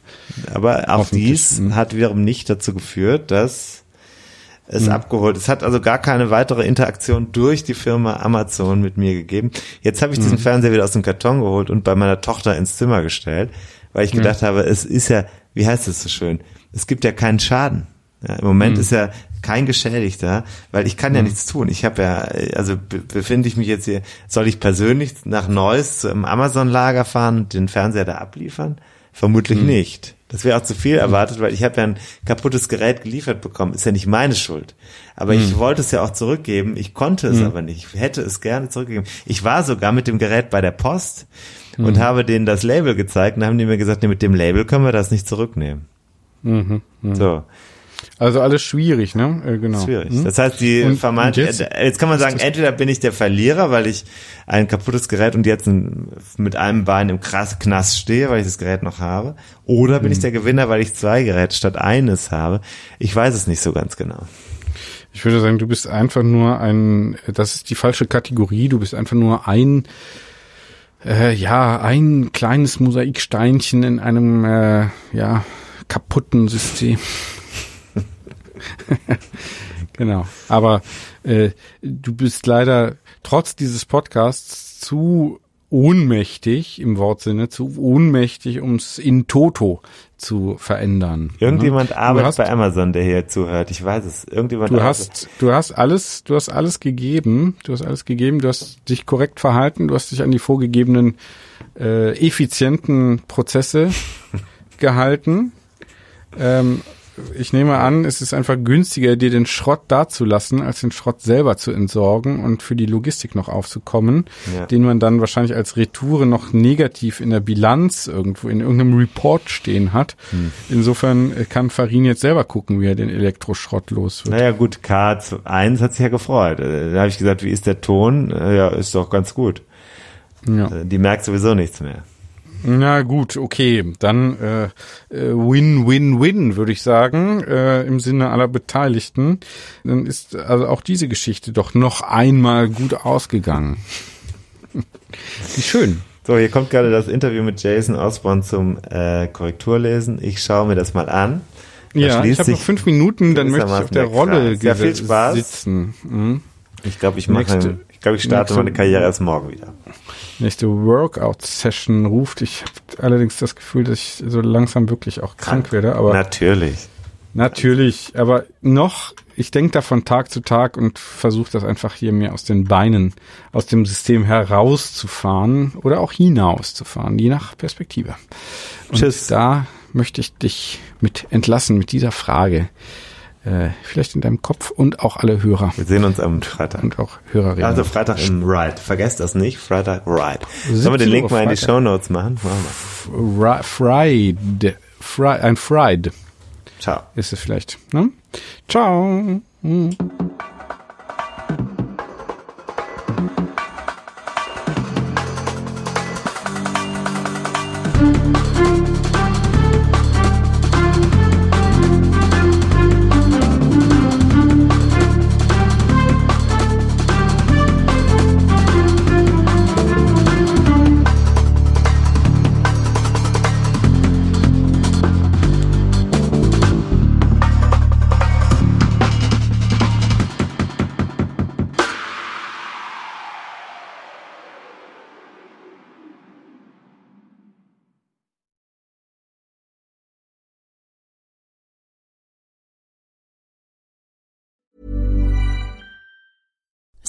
Aber auch dies hat wiederum nicht dazu geführt, dass es abgeholt. Es hat also gar keine weitere Interaktion durch die Firma Amazon mit mir gegeben. Jetzt habe ich diesen Fernseher wieder aus dem Karton geholt und bei meiner Tochter ins Zimmer gestellt, weil ich gedacht habe, es ist ja, wie heißt es so schön? Es gibt ja keinen Schaden. Ja, Im Moment ist ja kein Geschädigter, weil ich kann ja nichts tun. Ich habe ja, also be- befinde ich mich jetzt hier, soll ich persönlich nach Neuss zum Amazon-Lager fahren und den Fernseher da abliefern? Vermutlich nicht. Das wäre auch zu viel erwartet, weil ich habe ja ein kaputtes Gerät geliefert bekommen. Ist ja nicht meine Schuld. Aber ich wollte es ja auch zurückgeben. Ich konnte es aber nicht. Ich hätte es gerne zurückgegeben. Ich war sogar mit dem Gerät bei der Post und habe denen das Label gezeigt und haben die mir gesagt, nee, mit dem Label können wir das nicht zurücknehmen. So. Also alles schwierig, ne? Äh, genau. Schwierig. Hm? Das heißt, die Und- vermeint, und jetzt- jetzt, jetzt kann man sagen, entweder bin ich der Verlierer, weil ich ein kaputtes Gerät und jetzt ein, mit einem Bein im Krass Knast stehe, weil ich das Gerät noch habe, oder bin ich Hm. der Gewinner, weil ich zwei Geräte statt eines habe. Ich weiß es nicht so ganz genau. Ich würde sagen, du bist einfach nur ein, das ist die falsche Kategorie, du bist einfach nur ein, äh, ja, ein kleines Mosaiksteinchen in einem, äh, ja, kaputten System. genau. Aber äh, du bist leider trotz dieses Podcasts zu ohnmächtig im Wortsinne, zu ohnmächtig, um es in Toto zu verändern. Irgendjemand Du arbeitet hast- bei Amazon, der hier zuhört. Ich weiß es. Irgendjemand Du arbeitet- hast, du hast alles, du hast alles gegeben, du hast alles gegeben, du hast dich korrekt verhalten, du hast dich an die vorgegebenen äh, effizienten Prozesse gehalten. Ähm, ich nehme an, es ist einfach günstiger, dir den Schrott dazulassen, als den Schrott selber zu entsorgen und für die Logistik noch aufzukommen, Ja. den man dann wahrscheinlich als Retoure noch negativ in der Bilanz irgendwo in irgendeinem Report stehen hat. Hm. Insofern äh, kann Farin jetzt selber gucken, wie er den Elektroschrott los wird. Naja gut, K1 hat sich ja gefreut. Äh, Da habe ich gesagt, wie ist der Ton? Äh, Ja, ist doch ganz gut. Ja. Die merkt sowieso nichts mehr. Na gut, okay. Dann äh, äh, Win-Win-Win, würde ich sagen, äh, im Sinne aller Beteiligten. Dann ist also auch diese Geschichte doch noch einmal gut ausgegangen. Wie schön. So, hier kommt gerade das Interview mit Jason Osborne zum äh, Korrekturlesen. Ich schaue mir das mal an. Da ja, ich habe noch fünf Minuten, dann möchte ich auf der Rolle. Ja, viel Spaß. sitzen. Mhm. Ich glaube, ich mache, ich glaube, ich starte nächste- meine Karriere erst morgen wieder. Nächste Workout-Session ruft. Ich habe allerdings das Gefühl, dass ich so langsam wirklich auch krank werde. Aber Natürlich. Natürlich, aber noch, ich denke da von Tag zu Tag und versuche das einfach hier mir aus den Beinen, aus dem System herauszufahren oder auch hinauszufahren, je nach Perspektive. Und Tschüss. da möchte ich dich mit entlassen, mit dieser Frage. Äh, vielleicht in deinem Kopf und auch alle Hörer Wir sehen uns am Freitag. und auch Hörerinnen. Also Freitag im Ride. Vergesst das nicht. Freitag Ride. 17 Sollen wir den Link mal in die. Show Notes machen? Machen wir. Fri- Fried, Fri ein Fried Ciao. ist es vielleicht. Ne? Ciao.